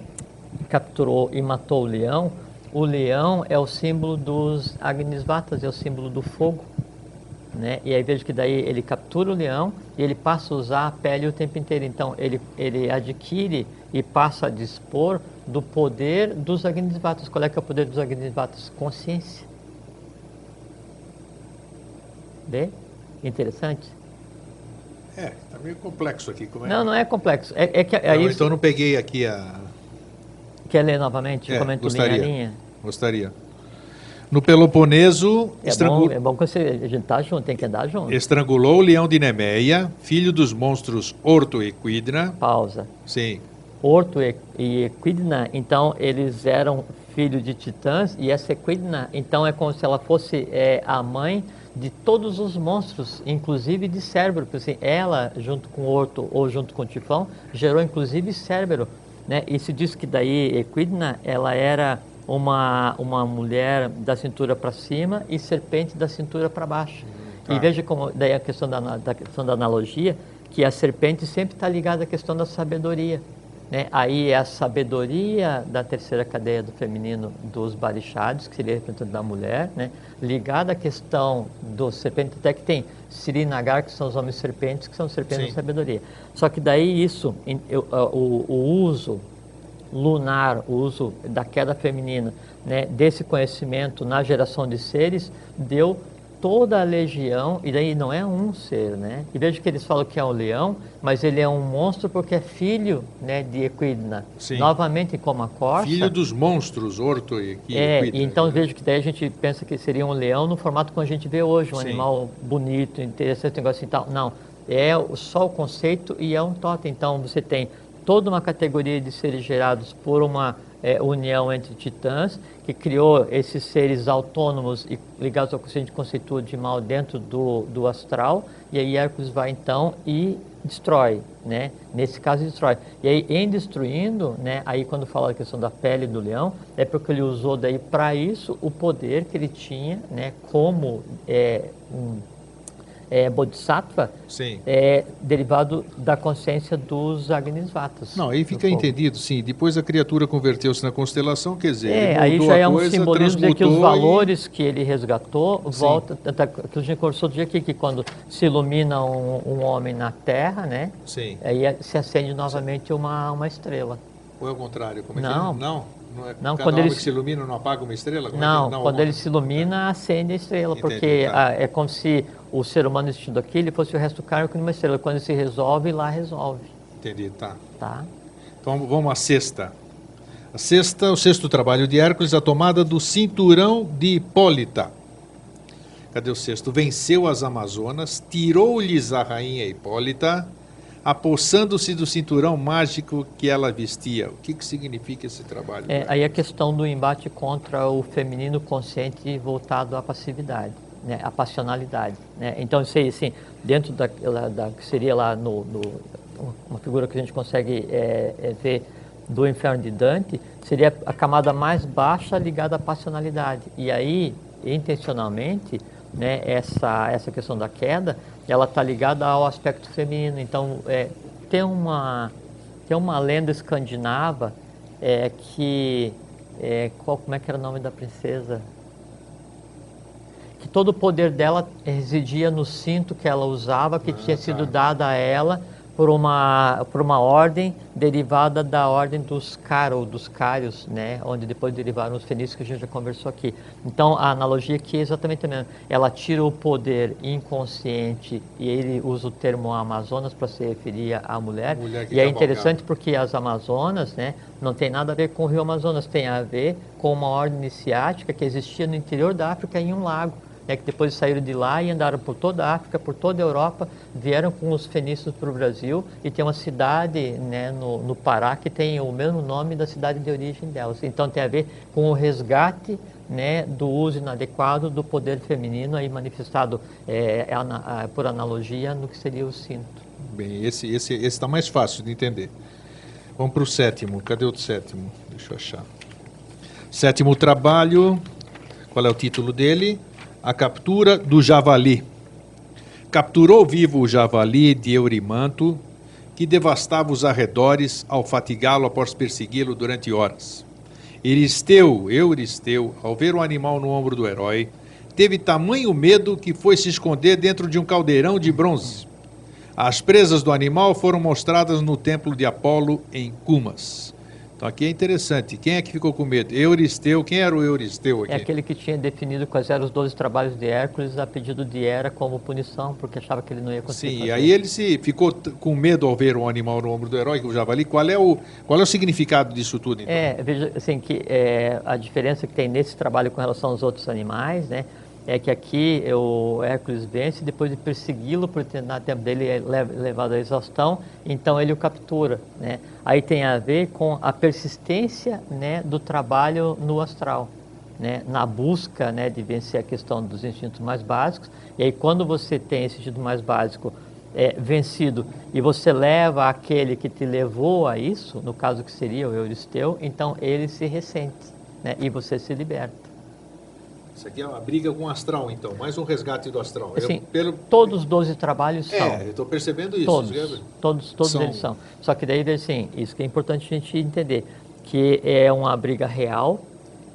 capturou e matou o leão, o leão é o símbolo dos Agnisvatas, é o símbolo do fogo. Né? E aí vejo que daí ele captura o leão e ele passa a usar a pele o tempo inteiro. Então ele, ele adquire e passa a dispor do poder dos Agnisvatas. Qual é que é o poder dos Agnisvatas? Consciência. Vê? Interessante. É, tá meio complexo aqui. Como é? Não, não é complexo. É, é que Não, então eu não peguei aqui a. Quer ler novamente? É, Eu comento gostaria. linha. Gostaria. No Peloponeso, É estrangu- bom, é bom que você, a gente tá junto, tem que andar junto. estrangulou o leão de Nemeia, filho dos monstros Orto e Equidna. Pausa. Sim, Orto e, e Equidna, então eles eram filhos de titãs e essa Equidna, então é como se ela fosse é, a mãe de todos os monstros, inclusive de Cérbero, porque assim, ela junto com Orto ou junto com Tifão gerou inclusive Cérbero, né? E se diz que daí Equidna, ela era uma uma mulher da cintura para cima e serpente da cintura para baixo. tá. E veja como daí a questão da, da questão da analogia, que a serpente sempre está ligada à questão da sabedoria. Né? Aí é a sabedoria da terceira cadeia do feminino dos barixados, que seria representante da mulher, né? ligada à questão do serpente, até que tem Sirinagar, que são os homens serpentes, que são serpentes Sim. da sabedoria. Só que daí isso, o, o uso lunar, o uso da queda feminina, né, desse conhecimento na geração de seres, deu toda a legião, e daí não é um ser, né? E veja que eles falam que é um leão, mas ele é um monstro porque é filho né, de Equidna. Sim. Novamente como a corça. Filho dos monstros, Orto e Equidna. É, e então veja que daí a gente pensa que seria um leão no formato como a gente vê hoje, um Sim. animal bonito, interessante, negócio assim tal. Não, é só o conceito e é um totem. Então você tem toda uma categoria de seres gerados por uma é, união entre titãs, que criou esses seres autônomos e ligados ao que a gente conceitua de mal dentro do, do astral, e aí Hércules vai então e destrói, né? Nesse caso destrói. E aí em destruindo, né? Aí quando fala a questão da pele do leão, é porque ele usou daí para isso o poder que ele tinha, né? Como é, um é, Bodhisattva sim. é derivado da consciência dos Agnisvatas. Não, aí fica entendido, sim. Depois a criatura converteu-se na constelação, quer dizer, é, aí já é um coisa, simbolismo de que os valores e... que ele resgatou volta, tanto que a gente conversou do dia aqui, que quando se ilumina um, um homem na Terra, né? Sim. Aí se acende novamente uma, uma estrela. Ou é o contrário? Como é não. Que é? Não. Não, é não quando ele se ilumina não apaga uma estrela? Como não, é não, quando ele se ilumina acende a estrela, Entendi, porque tá. é como se o ser humano existindo aqui ele fosse o resto do cargo uma estrela. Quando se resolve, lá resolve. Entendi, tá. Tá. Então vamos à sexta. A sexta, o sexto trabalho de Hércules, a tomada do cinturão de Hipólita. Cadê o sexto? Venceu as Amazonas, tirou-lhes a rainha Hipólita apossando-se do cinturão mágico que ela vestia. O que, que significa esse trabalho? É, aí a questão do embate contra o feminino consciente voltado à passividade, né, à passionalidade. Né? Então, aí, assim, dentro da, da, que seria lá no, no, uma figura que a gente consegue é, é ver do inferno de Dante, seria a camada mais baixa ligada à passionalidade. E aí, intencionalmente, né, essa, essa questão da queda, ela está ligada ao aspecto feminino. Então, é, tem, uma, tem uma lenda escandinava é, que. É, qual, como é que era o nome da princesa? Todo o poder dela residia no cinto que ela usava, que ah, tinha sido tá. dado a ela por uma, por uma ordem derivada da ordem dos Caro, dos Cários, né? onde depois derivaram os fenícios que a gente já conversou aqui. Então a analogia aqui é exatamente a mesma. Ela tira o poder inconsciente e ele usa o termo Amazonas para se referir à mulher. mulher e é interessante porque as Amazonas né, não tem nada a ver com o rio Amazonas, tem a ver com uma ordem iniciática que existia no interior da África em um lago é que depois saíram de lá e andaram por toda a África, por toda a Europa, vieram com os fenícios para o Brasil e tem uma cidade né, no, no Pará que tem o mesmo nome da cidade de origem delas. Então tem a ver com o resgate né, do uso inadequado do poder feminino aí manifestado é, por analogia no que seria o cinto. Bem, esse esse está mais fácil de entender. Vamos para o sétimo. Cadê o sétimo? Deixa eu achar. Sétimo trabalho. Qual é o título dele? A captura do javali. Capturou vivo o javali de Eurimanto, que devastava os arredores ao fatigá-lo após persegui-lo durante horas. Euristeu, Euristeu, ao ver o animal no ombro do herói, teve tamanho medo que foi se esconder dentro de um caldeirão de bronze. As presas do animal foram mostradas no templo de Apolo em Cumas. Então aqui é interessante. Quem é que ficou com medo? Euristeu. Quem era o Euristeu aqui? É aquele que tinha definido quais eram os 12 trabalhos de Hércules a pedido de Hera como punição, porque achava que ele não ia conseguir. Sim, fazer. e aí ele se ficou com medo ao ver um animal no ombro do herói, o javali. Qual é o, qual é o significado disso tudo, então? É, veja assim, que é, a diferença que tem nesse trabalho com relação aos outros animais, né? é que aqui o Hércules vence, depois de persegui-lo por determinado tempo dele é levado à exaustão, então ele o captura. Né? Aí tem a ver com a persistência né, do trabalho no astral, né? na busca né, de vencer a questão dos instintos mais básicos. E aí quando você tem esse instinto mais básico é, vencido e você leva aquele que te levou a isso, no caso que seria o Euristeu, então ele se ressente né? e você se liberta. Isso aqui é uma briga com o astral, então, mais um resgate do astral. Assim, Eu, pelo... Todos os 12 trabalhos são. É, eu estou percebendo isso. Todos, é- todos, todos São- eles são. Só que daí, assim, isso que é importante a gente entender, que é uma briga real,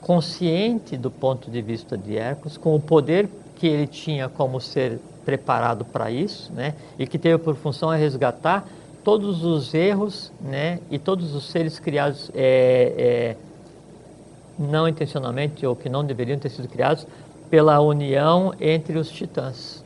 consciente do ponto de vista de Hércules, com o poder que ele tinha como ser preparado para isso, né? E que teve por função a resgatar todos os erros, né? E todos os seres criados é, é, não intencionalmente ou que não deveriam ter sido criados pela união entre os titãs,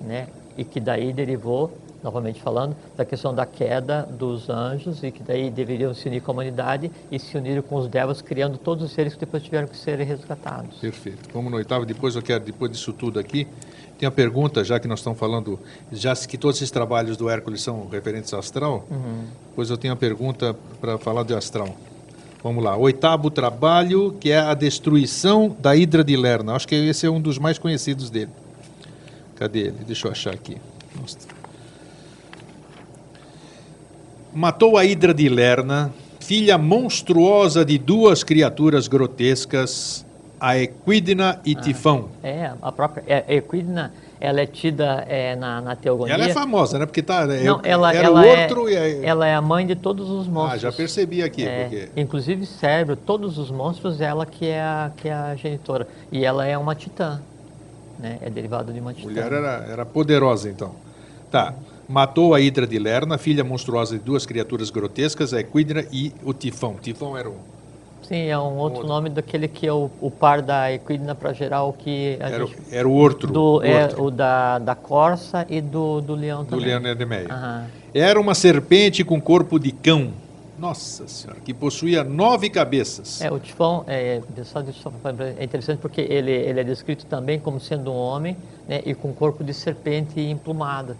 né? E que daí derivou, novamente falando, da questão da queda dos anjos e que daí deveriam se unir com a humanidade e se uniram com os devas, criando todos os seres que depois tiveram que ser resgatados. Perfeito. Vamos no oitavo. Depois eu quero, depois disso tudo aqui, tem a pergunta, já que nós estamos falando, já que todos esses trabalhos do Hércules são referentes ao astral, depois eu tenho a pergunta para falar de astral. Vamos lá. Oitavo trabalho, que é a destruição da Hidra de Lerna. Acho que esse é um dos mais conhecidos dele. Cadê ele? Deixa eu achar aqui. Nossa. Matou a Hidra de Lerna, filha monstruosa de duas criaturas grotescas, a Equidna e Tifão. É, a própria é, Equidna, ela é tida é, na, na teogonia. Ela é famosa, né? Porque tá, é, Não, ela, era ela é, outro e a... ela é a mãe de todos os monstros. Ah, já percebi aqui. É, porque... Inclusive cérebro, todos os monstros, ela que é a, que é a genitora. E ela é uma titã, né? É derivada de uma A titã. mulher era, era poderosa, então. Tá. Matou a Hidra de Lerna, filha monstruosa de duas criaturas grotescas, a Equidna e o Tifão. Tifão era um... Sim, é um outro Outro. nome daquele que é o, o par da Equidna para gerar o que Era, gente... era o outro. Do, o é, outro, o da, da corça e do, do leão do também. Leandro Edemeia. Aham. Era uma serpente com corpo de cão. Nossa Senhora, que possuía nove cabeças. É, o tifão, é, só, só é interessante porque ele, ele é descrito também como sendo um homem né, e com corpo de serpente emplumada.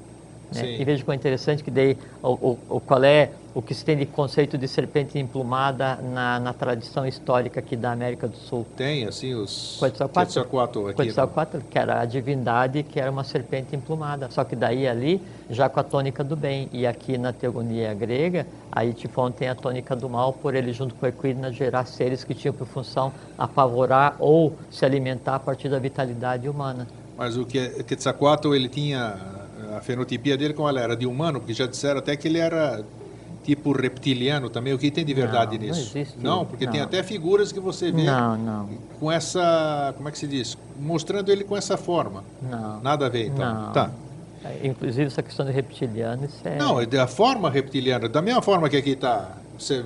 Né? E veja como é interessante que daí, o, o, o- qual é o que se tem de conceito de serpente emplumada na, na tradição histórica aqui da América do Sul. Tem, assim, os... Quetzalcoatl. Quetzalcoatl aqui. Quetzalcoatl, que era a divindade, que era uma serpente emplumada. Só que daí ali, já com a tônica do bem. E aqui na teogonia grega, aí Tifão tem a tônica do mal, por ele junto com a Equidna gerar seres que tinham por função apavorar ou se alimentar a partir da vitalidade humana. Mas o que Quetzalcoatl, ele tinha a fenotipia dele como ela era de humano, porque já disseram até que ele era tipo reptiliano também. O que tem de verdade Não, não nisso? existe Não, porque tem Não. até figuras que você vê Não, não, com essa, como é que se diz? Mostrando ele com essa forma. não. Nada a ver, então. Não. Tá. É, Inclusive essa questão de reptiliano, isso é... Não, é da forma reptiliana, da mesma forma que aqui está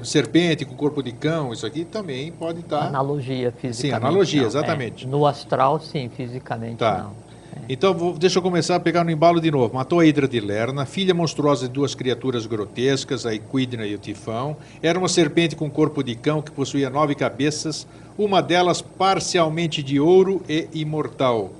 serpente com corpo de cão, isso aqui também pode estar. Analogia fisicamente. analogia, não. É, exatamente. no astral, sim, fisicamente Tá. não. Então, vou- deixa eu começar a pegar no embalo de novo. Matou a Hidra de Lerna, filha monstruosa de duas criaturas grotescas, a Equidna e o Tifão. Era uma serpente com corpo de cão que possuía nove cabeças, uma delas parcialmente de ouro e imortal,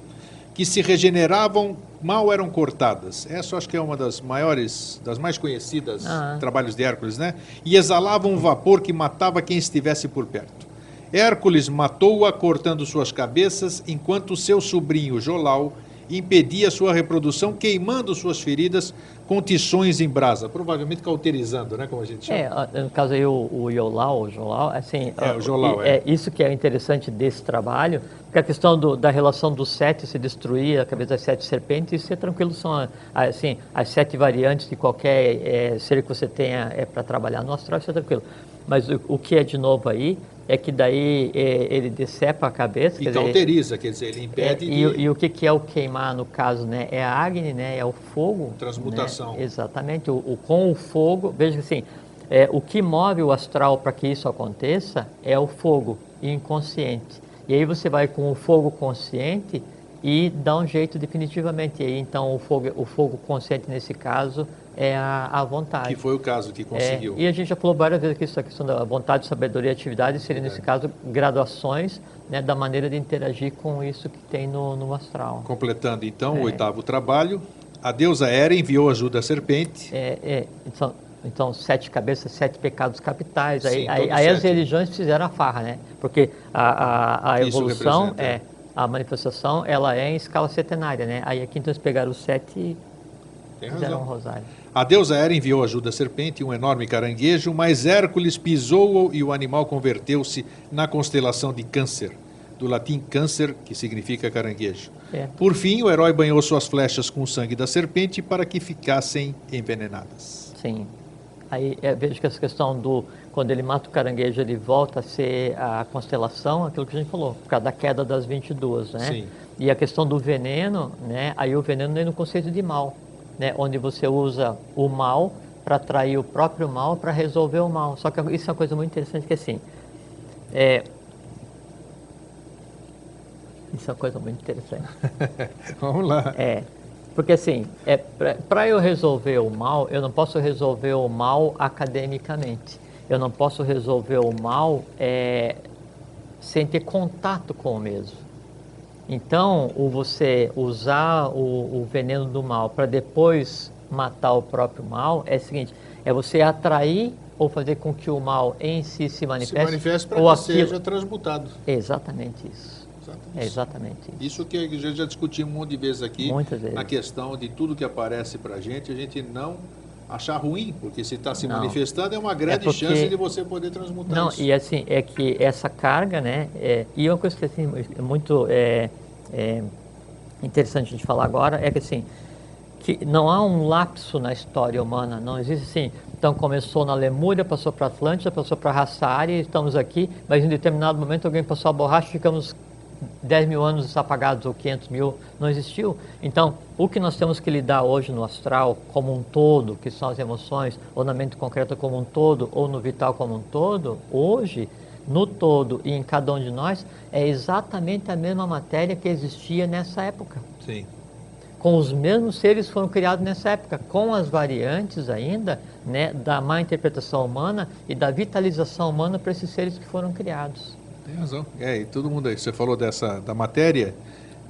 que se regeneravam mal eram cortadas. Essa acho que é uma das maiores, das mais conhecidas Ah. trabalhos de Hércules, né? E exalavam um vapor que matava quem estivesse por perto. Hércules matou-a cortando suas cabeças, enquanto seu sobrinho Jolau impedia sua reprodução, queimando suas feridas com tições em brasa, provavelmente cauterizando, né, como a gente chama. É, no caso aí o, o Iolau, o Jolau, assim... É, o Jolau, e- é. Isso que é interessante desse trabalho, porque a questão do- da relação dos sete se destruir a cabeça das sete serpentes, isso é tranquilo, são ah, assim, as sete variantes de qualquer eh, ser que você tenha é, para trabalhar no astral, isso é tranquilo. Mas o, o que é de novo aí é que daí eh, ele decepa a cabeça, E quer dizer, cauteriza, quer dizer, ele é, impede e, o- de... e o que, que é o queimar no caso, né? É a Agni, né? É o fogo. Transmutação. né? Exatamente. O, o- com o fogo, veja assim, é, o que move o astral para que isso aconteça é o fogo inconsciente. E aí você vai com o fogo consciente e dá um jeito definitivamente. E aí então o fogo, o fogo consciente nesse caso é a, a vontade. Que foi o caso que É, conseguiu. e a gente já falou várias vezes aqui essa questão da vontade, sabedoria e atividade, seria nesse caso graduações né, da maneira de interagir com isso que tem no, no astral. Completando, então, É. o oitavo trabalho, a deusa Hera enviou ajuda à serpente. É, é, então, então, sete cabeças, sete pecados capitais. Aí, Sim, aí, todos aí as religiões fizeram a farra, né? Porque a, a, a evolução, representa. é, a manifestação, ela é em escala setenária, né? Aí aqui então eles pegaram os sete e Tem fizeram um rosário. A deusa Hera enviou ajuda à serpente, um enorme caranguejo, mas Hércules pisou-o e o animal converteu-se na constelação de Câncer. do latim câncer, que significa caranguejo. É. Por fim, o herói banhou suas flechas com o sangue da serpente para que ficassem envenenadas. Sim. Aí é, vejo que essa questão do quando ele mata o caranguejo, ele volta a ser a constelação, aquilo que a gente falou, por causa da queda das 22, né? Sim. E a questão do veneno, né? Aí o veneno é no conceito de mal, né? Onde você usa o mal para atrair o próprio mal para resolver o mal. Só que isso é uma coisa muito interessante que assim, é, isso é uma coisa muito interessante. [LAUGHS] Vamos lá. É, porque assim, é, para eu resolver o mal, eu não posso resolver o mal academicamente. Eu não posso resolver o mal é, sem ter contato com o mesmo. Então, o você usar o, o veneno do mal para depois matar o próprio mal é o seguinte: é você atrair ou fazer com que o mal em si se manifeste. Se manifeste para que aquilo... seja transmutado. É exatamente isso. Exatamente. É exatamente isso. Isso que a gente já discutimos um monte de vezes aqui, Muitas vezes. na questão de tudo que aparece para a gente, a gente não achar ruim, porque se está se Não. manifestando é uma grande porque- chance de você poder transmutar Não, isso. e assim, é que essa carga, né, é, e uma coisa que assim, é muito é, é, interessante a gente falar agora, é que assim, que não há um lapso na história humana, não existe assim, então começou na Lemúria, passou para a Atlântida, passou para a raça estamos aqui, mas em determinado momento alguém passou a borracha e ficamos 10 mil anos apagados ou 500 mil, não existiu. Então, o que nós temos que lidar hoje no astral como um todo, que são as emoções, ou na mente concreta como um todo, ou no vital como um todo, hoje, no todo e em cada um de nós, é exatamente a mesma matéria que existia nessa época. Sim. Com os mesmos seres que foram criados nessa época, com as variantes ainda né, da má interpretação humana e da vitalização humana para esses seres que foram criados. Tem razão. É, e todo mundo aí, você falou dessa da matéria,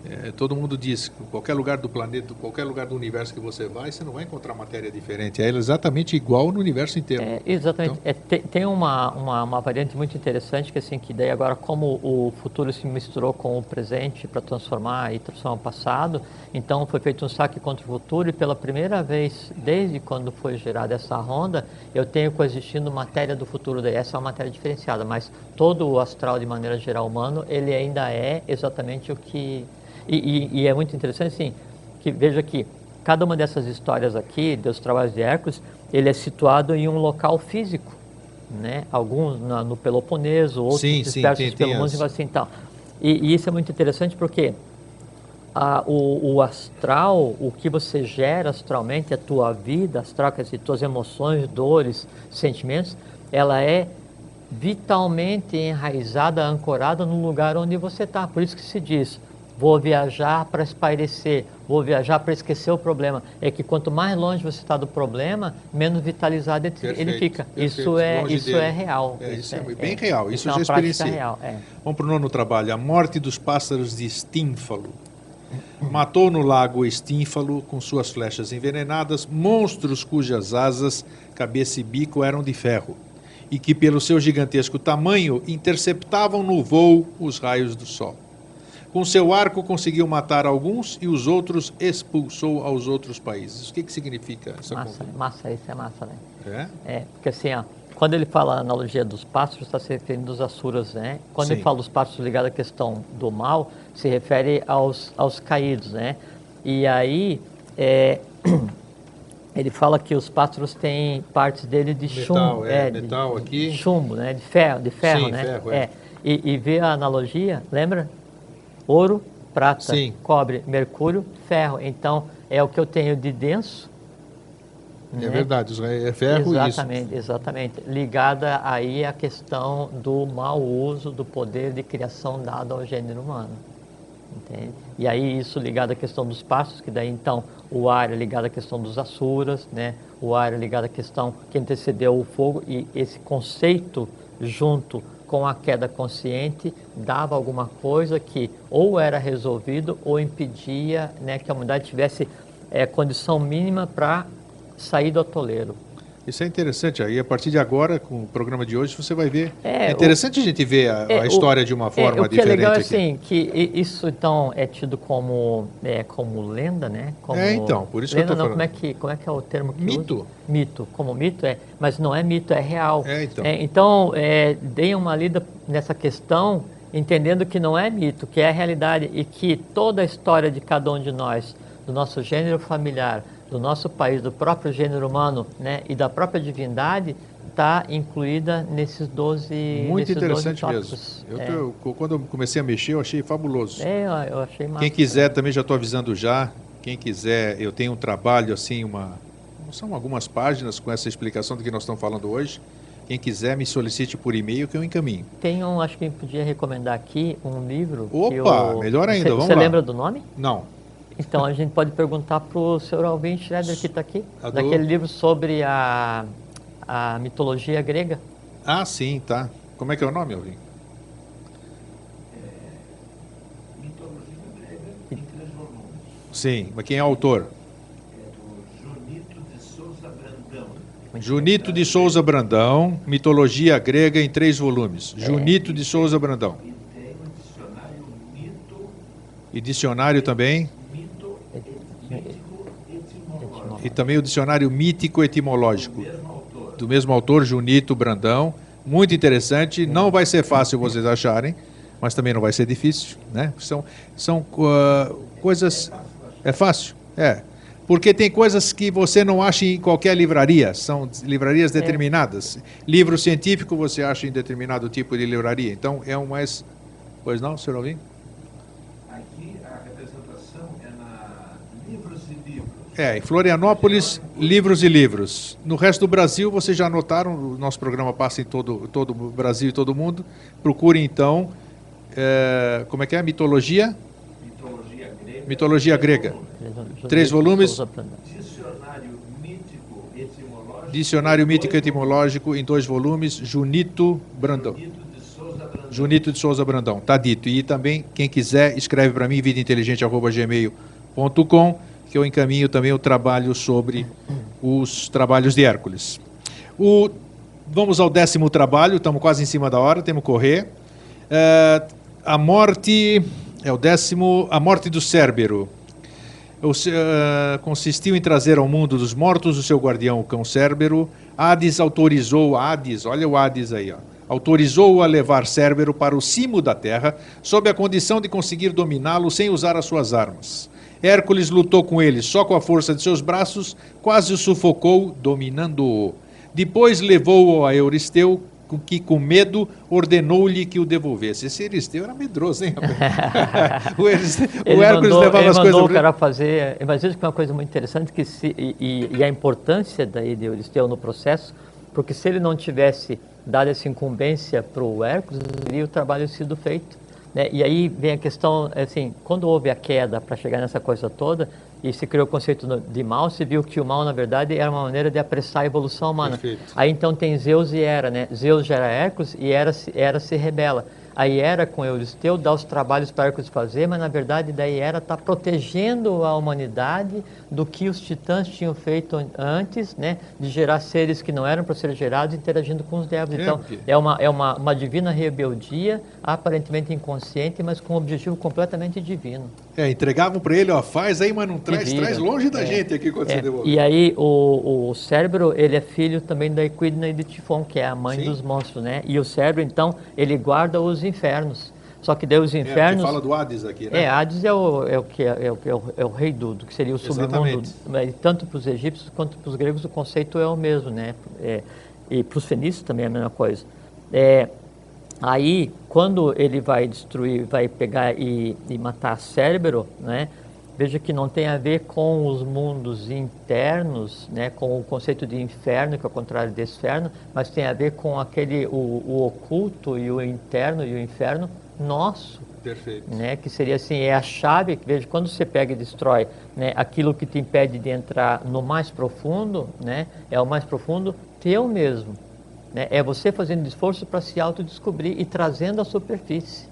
é, todo mundo diz que qualquer lugar do planeta, qualquer lugar do universo que você vai, você não vai encontrar matéria diferente. É exatamente igual no universo inteiro. É, exatamente. Então- É, tem tem uma, uma, uma variante muito interessante que assim que daí agora como o futuro se misturou com o presente para transformar e transformar o passado, então foi feito um saque contra o futuro e pela primeira vez desde quando foi gerada essa ronda, eu tenho coexistindo matéria do futuro daí. Essa é uma matéria diferenciada, mas todo o astral de maneira geral humano ele ainda é exatamente o que e, e- e é muito interessante assim que veja que cada uma dessas histórias aqui, dos trabalhos de Hércules, ele é situado em um local físico, né? Alguns na- no Peloponeso, outros Sim, sim, dispersos tem- pelo mundo e assim tal. E, e isso é muito interessante porque a- o, o astral, o que você gera astralmente, a tua vida astral, quer dizer, tuas emoções, dores, sentimentos, ela é vitalmente enraizada, ancorada no lugar onde você está. Por isso que se diz, vou viajar para espairecer, vou viajar para esquecer o problema. É que quanto mais longe você está do problema, menos vitalizado ele- ele Perfeito, fica. perfeito, isso é, isso dele. é real. É, isso é bem real, isso é já experienciei. real. É. Vamos para o nono trabalho. A morte dos pássaros de Estínfalo. Matou no lago Estínfalo, com suas flechas envenenadas, monstros cujas asas, cabeça e bico eram de ferro, e que, pelo seu gigantesco tamanho, interceptavam no voo os raios do sol. Com seu arco conseguiu matar alguns e os outros expulsou aos outros países. O que, que significa essa Massa, massa, isso é massa, né? É? É, porque assim, ó, quando ele fala a analogia dos pássaros, está se referindo aos asuras, né? Quando Sim. ele fala dos pássaros ligados à questão do mal, se refere aos, aos caídos, né? E aí, é, [CLEARS THROAT] ele fala que os pássaros têm partes dele de Metal, chumbo. é, de- metal aqui. De chumbo, né? De ferro, de ferro Sim, né? ferro, é. E, e vê a analogia, lembra? Ouro, prata, Sim. cobre, mercúrio, ferro. Então, é o que eu tenho de denso, É né? verdade, é ferro e isso. Exatamente, exatamente. Ligada aí à questão do mau uso do poder de criação dado ao gênero humano. Entende? E aí isso ligado à questão dos passos, que daí então o ar é ligado à questão dos asuras, né? o ar é ligado à questão que antecedeu o fogo, e esse conceito junto com a queda consciente dava alguma coisa que ou era resolvido ou impedia né, que a humanidade tivesse eh, condição mínima para sair do atoleiro. Isso é interessante. Aí, a partir de agora, com o programa de hoje, você vai ver. É, É, interessante a gente ver a, É, a o- história de uma forma é, o que diferente. é legal é aqui. assim, que isso então é tido como, é, como lenda, né? Como, É, então, por isso que eu lenda tô não, falando. Como é, que, como é que é o termo que Mito. usa? Mito. Como mito é, mas não é mito, é real. É, então. então, é, deem uma lida nessa questão entendendo que não é mito, que é realidade e que toda a história de cada um de nós, do nosso gênero familiar, do nosso país, do próprio gênero humano né, e da própria divindade, está incluída nesses 12 Muito nesses 12 interessante mesmo. tópicos. Eu É. tô- quando eu comecei a mexer, eu achei fabuloso. É, eu- eu achei massa. Quem quiser, também já estou avisando já. Quem quiser, eu tenho um trabalho assim, uma. São algumas páginas com essa explicação do que nós estamos falando hoje. Quem quiser, me solicite por e-mail que eu encaminho. Tem um, acho que podia recomendar aqui, um livro. que Opa, eu- melhor ainda, Você, vamos você lá. lembra do nome? Não. Então a gente pode perguntar para o senhor Alvin Schroeder que está aqui, do- daquele livro sobre a, a mitologia grega. Ah, sim, tá. Como é que é o nome, Alvin? Mitologia grega em três volumes. Sim, mas quem é o autor? É do Junito de Souza Brandão. Junito de Souza Brandão, Mitologia Grega em três volumes. Junito de Souza Brandão. E tem um dicionário mito, E dicionário também. E também o dicionário mítico etimológico. Mesmo autor. do mesmo autor, Junito Brandão. Muito interessante. Não vai ser fácil vocês acharem, mas também não vai ser difícil, né? São, são ah, coisas. É fácil? É. Porque tem coisas que você não acha em qualquer livraria, são livrarias determinadas. Livro científico você acha em determinado tipo de livraria. Então é um mais. Pois não, senhor Alvim? Aqui a representação é na Livros e Livros. É, em Florianópolis, livros e livros. No resto do Brasil, vocês já notaram, o nosso programa passa em todo, todo o Brasil e todo mundo. Procure então, é, como é que é? Mitologia? Mitologia grega. Mitologia grega. Três volumes. Dicionário mítico etimológico. Dicionário Mítico Etimológico em dois volumes, Junito Brandão. Junito de Souza Brandão. Junito de Souza Brandão, tá dito. E também, quem quiser, escreve para mim, vidainteligente.gmail.com, que eu encaminho também o trabalho sobre os trabalhos de Hércules. O, vamos ao décimo trabalho, estamos quase em cima da hora, temos que correr. É, a morte, é o décimo, a morte do Cérbero. O eh, consistiu em trazer ao mundo dos mortos o seu guardião, o cão Cérbero. Hades autorizou Hades, olha o Hades aí, ó, autorizou-o a levar Cérbero para o cimo da terra, sob a condição de conseguir dominá-lo sem usar as suas armas. Hércules lutou com ele só com a força de seus braços, quase o sufocou, dominando-o. Depois levou-o a Euristeu, que com medo ordenou-lhe que o devolvesse. Esse Euristeu era medroso, hein? rapaz? [LAUGHS] o, Euristeu- o Ele Hércules mandou, levava ele as mandou coisas o pra- cara fazer. Mas veja que é uma coisa muito interessante que se, e, e- a importância daí de Euristeu no processo, porque se ele não tivesse dado essa incumbência para o Hércules, o trabalho sido feito. Né? E aí vem a questão, assim, quando houve a queda para chegar nessa coisa toda, e se criou o conceito de mal, se viu que o mal, na verdade, era uma maneira de apressar a evolução humana. Perfeito. Aí então tem Zeus e Hera, né? Zeus gera Hércules e Hera, se- Hera se rebela. Aí Hera com Euristeu dá os trabalhos para Hércules fazer, mas na verdade daí Hera está protegendo a humanidade do que os titãs tinham feito an- antes, né? De gerar seres que não eram para ser gerados interagindo com os devas. É, Então é uma, é uma, uma divina rebeldia, aparentemente inconsciente, mas com um objetivo completamente divino. É, entregavam para ele, ó, faz aí, mas não traz, traz longe da É. gente aqui quando É, você devolve. E aí o, o cérebro, ele é filho também da Equidna e de Tifon, que é a mãe Sim. dos monstros, né? E o cérebro, então, ele guarda os infernos. Só que os É, infernos... fala do Hades aqui, né? É, Hades é o, é o que é, é o, é o- é rei do, do que seria o submundo. Exatamente. Tanto para os egípcios quanto para os gregos o conceito é o mesmo, né? É, e para os fenícios também é a mesma coisa. É, aí, quando ele vai destruir, vai pegar e, e matar Cérebro, né? Veja que não tem a ver com os mundos internos, né, com o conceito de inferno, que é o contrário de inferno, mas tem a ver com aquele o, o oculto e o interno e o inferno nosso, Perfeito. né, que seria assim, é a chave, que veja, quando você pega e destrói né, aquilo que te impede de entrar no mais profundo, né, é o mais profundo teu mesmo. Né, é você fazendo esforço para se autodescobrir e trazendo à superfície.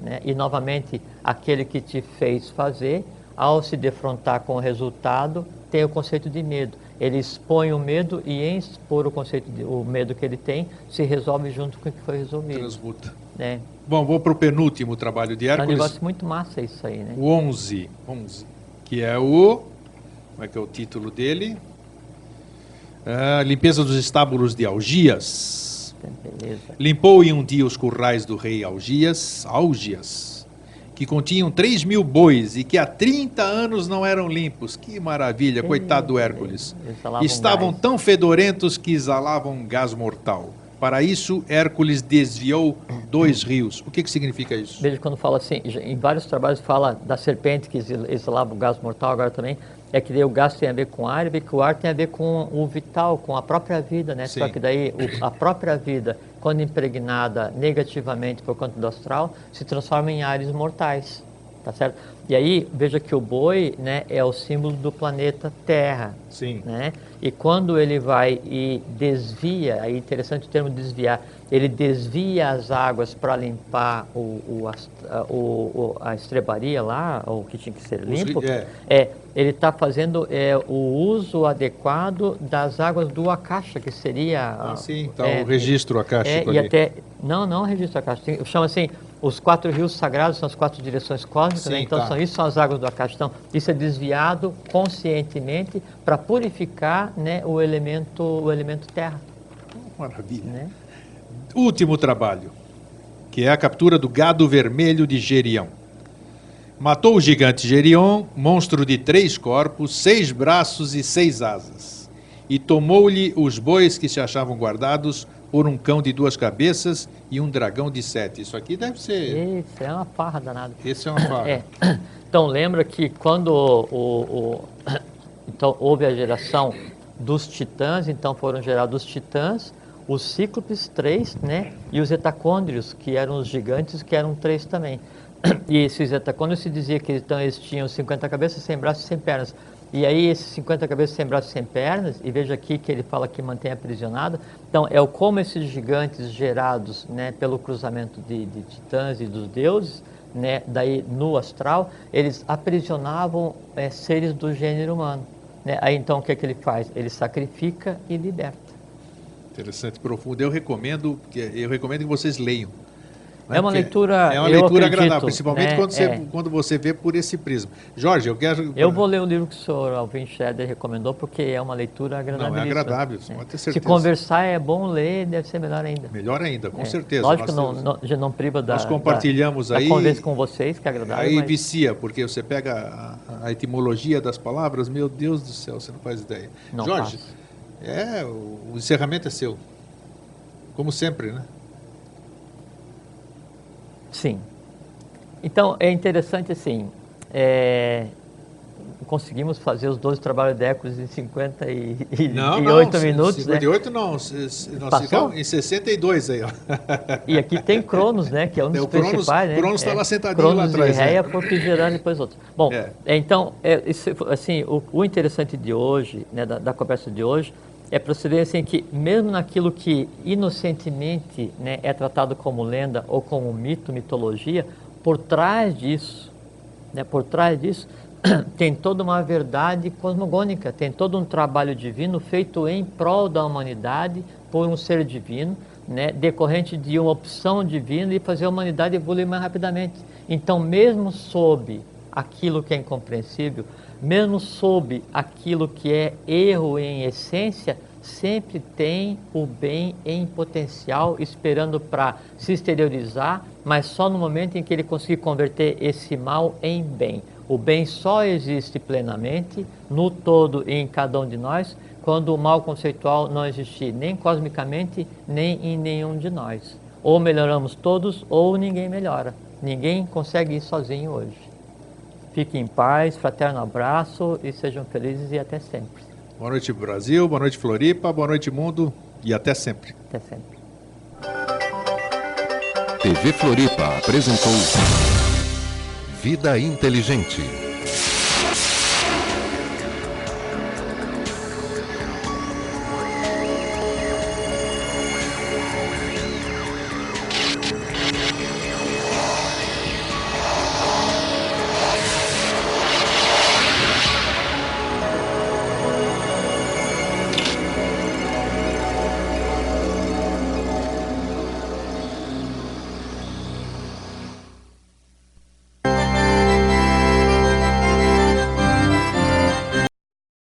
Né, e novamente, aquele que te fez fazer, ao se defrontar com o resultado, tem o conceito de medo. Ele expõe o medo e em expor o conceito de, o medo que ele tem, se resolve junto com o que foi resolvido. Transmuta. Né? Bom, vou para o penúltimo trabalho de É um Hércules, negócio muito massa isso aí, né? o 11, 11, que é o... Como é que é o título dele? Ah, limpeza dos estábulos de Algias. beleza. Limpou em um dia os currais do rei Algias, Algias, que continham 3 mil bois e que há 30 anos não eram limpos. Que maravilha, coitado do Hércules. Estavam gás. tão fedorentos que exalavam gás mortal. Para isso, Hércules desviou dois rios. O que, que significa isso? Veja quando fala assim, em vários trabalhos fala da serpente que exalava o gás mortal, agora também é que daí o gás tem a ver com ar e que o ar tem a ver com o vital, com a própria vida, né? Só Sim. que daí o- a própria vida, quando impregnada negativamente por conta do astral, se transforma em ares mortais, tá certo? E aí, veja que o boi, né, é o símbolo do planeta Terra, Sim. né? E quando ele vai e desvia, aí é interessante o termo desviar, ele desvia as águas para limpar o, o, a- o- o- a estrebaria lá, o que tinha que ser Os limpo, ri- é. é, ele está fazendo é, o uso adequado das águas do Akasha, que seria... Ah, sim, tá é, o registro é, acástico e ali. até não não registro Akasha chama assim os quatro rios sagrados são as quatro direções cósmicas né? Sim, então tá. são isso são as águas do Akasha então isso é desviado conscientemente para purificar né o elemento o elemento terra Maravilha. né Último trabalho, que é a captura do gado vermelho de Gerião. Matou o gigante Gerion, monstro de três corpos, seis braços e seis asas. E tomou-lhe os bois que se achavam guardados por um cão de duas cabeças e um dragão de sete. Isso aqui deve ser. isso é uma farra danada Esse é uma farra. É. Então lembra que quando o, o- [COUGHS] então houve a geração dos titãs, então foram gerados os titãs, os cíclopes três, né, e os etacôndrios que eram os gigantes que eram três também. [COUGHS] E esses etacôndrios se dizia que então eles tinham 50 cabeças, 100 braços e 100 pernas. E aí esses 50 cabeças, 100 braços 100 pernas, e veja aqui que ele fala que mantém aprisionado. Então é o como esses gigantes gerados, né, pelo cruzamento de, de titãs e dos deuses, né, daí no astral, eles aprisionavam eh, seres do gênero humano. Né? Aí então o que, é que ele faz? Ele sacrifica e liberta. Interessante, profundo. Eu recomendo, eu recomendo que vocês leiam. É uma leitura, É uma leitura acredito, agradável, principalmente né? quando, você, É. quando você vê por esse prisma. Jorge, eu quero. Eu vou ler o livro que o senhor Alvin Schroeder recomendou, porque é uma leitura agradável. agradável, você pode ter Se certeza. conversar é bom ler, deve ser melhor ainda. Melhor ainda, com É. certeza. Lógico Nós que não, temos- não, já não priva da, Nós compartilhamos da, aí- da conversa com vocês, que é agradável. Aí mas- vicia, porque você pega a, a etimologia das palavras, meu Deus do céu, você não faz ideia. Não Jorge, faço. é, o, o encerramento é seu. Como sempre, né? Sim. Então, é interessante assim, é, conseguimos fazer os 12 trabalhos de Hércules em 58 minutos, 58 né? não, Passou? em 62 aí, ó. E aqui tem Cronos, né? Que é um dos o Cronos- principais, né? Cronos tá é, lá sentadinho lá Cronos atrás, e Réia né? porque gerando depois outros. Bom, é, então, é, isso, assim, o, o interessante de hoje, né, da, da conversa de hoje, é ver assim, que mesmo naquilo que inocentemente né, é tratado como lenda ou como mito, mitologia, por trás disso, né, por trás disso, [CLEARS THROAT] tem toda uma verdade cosmogônica, tem todo um trabalho divino feito em prol da humanidade por um ser divino, né, decorrente de uma opção divina e fazer a humanidade evoluir mais rapidamente. Então, mesmo sob aquilo que é incompreensível, mesmo sob aquilo que é erro em essência, sempre tem o bem em potencial esperando para se exteriorizar, mas só no momento em que ele conseguir converter esse mal em bem. O bem só existe plenamente no todo e em cada um de nós quando o mal conceitual não existir nem cosmicamente nem em nenhum de nós. Ou melhoramos todos ou ninguém melhora. Ninguém consegue ir sozinho hoje. Fiquem em paz, fraterno abraço e sejam felizes e até sempre. Boa noite, Brasil, boa noite, Floripa, boa noite, mundo e até sempre. Até sempre. TV Floripa apresentou Vida Inteligente.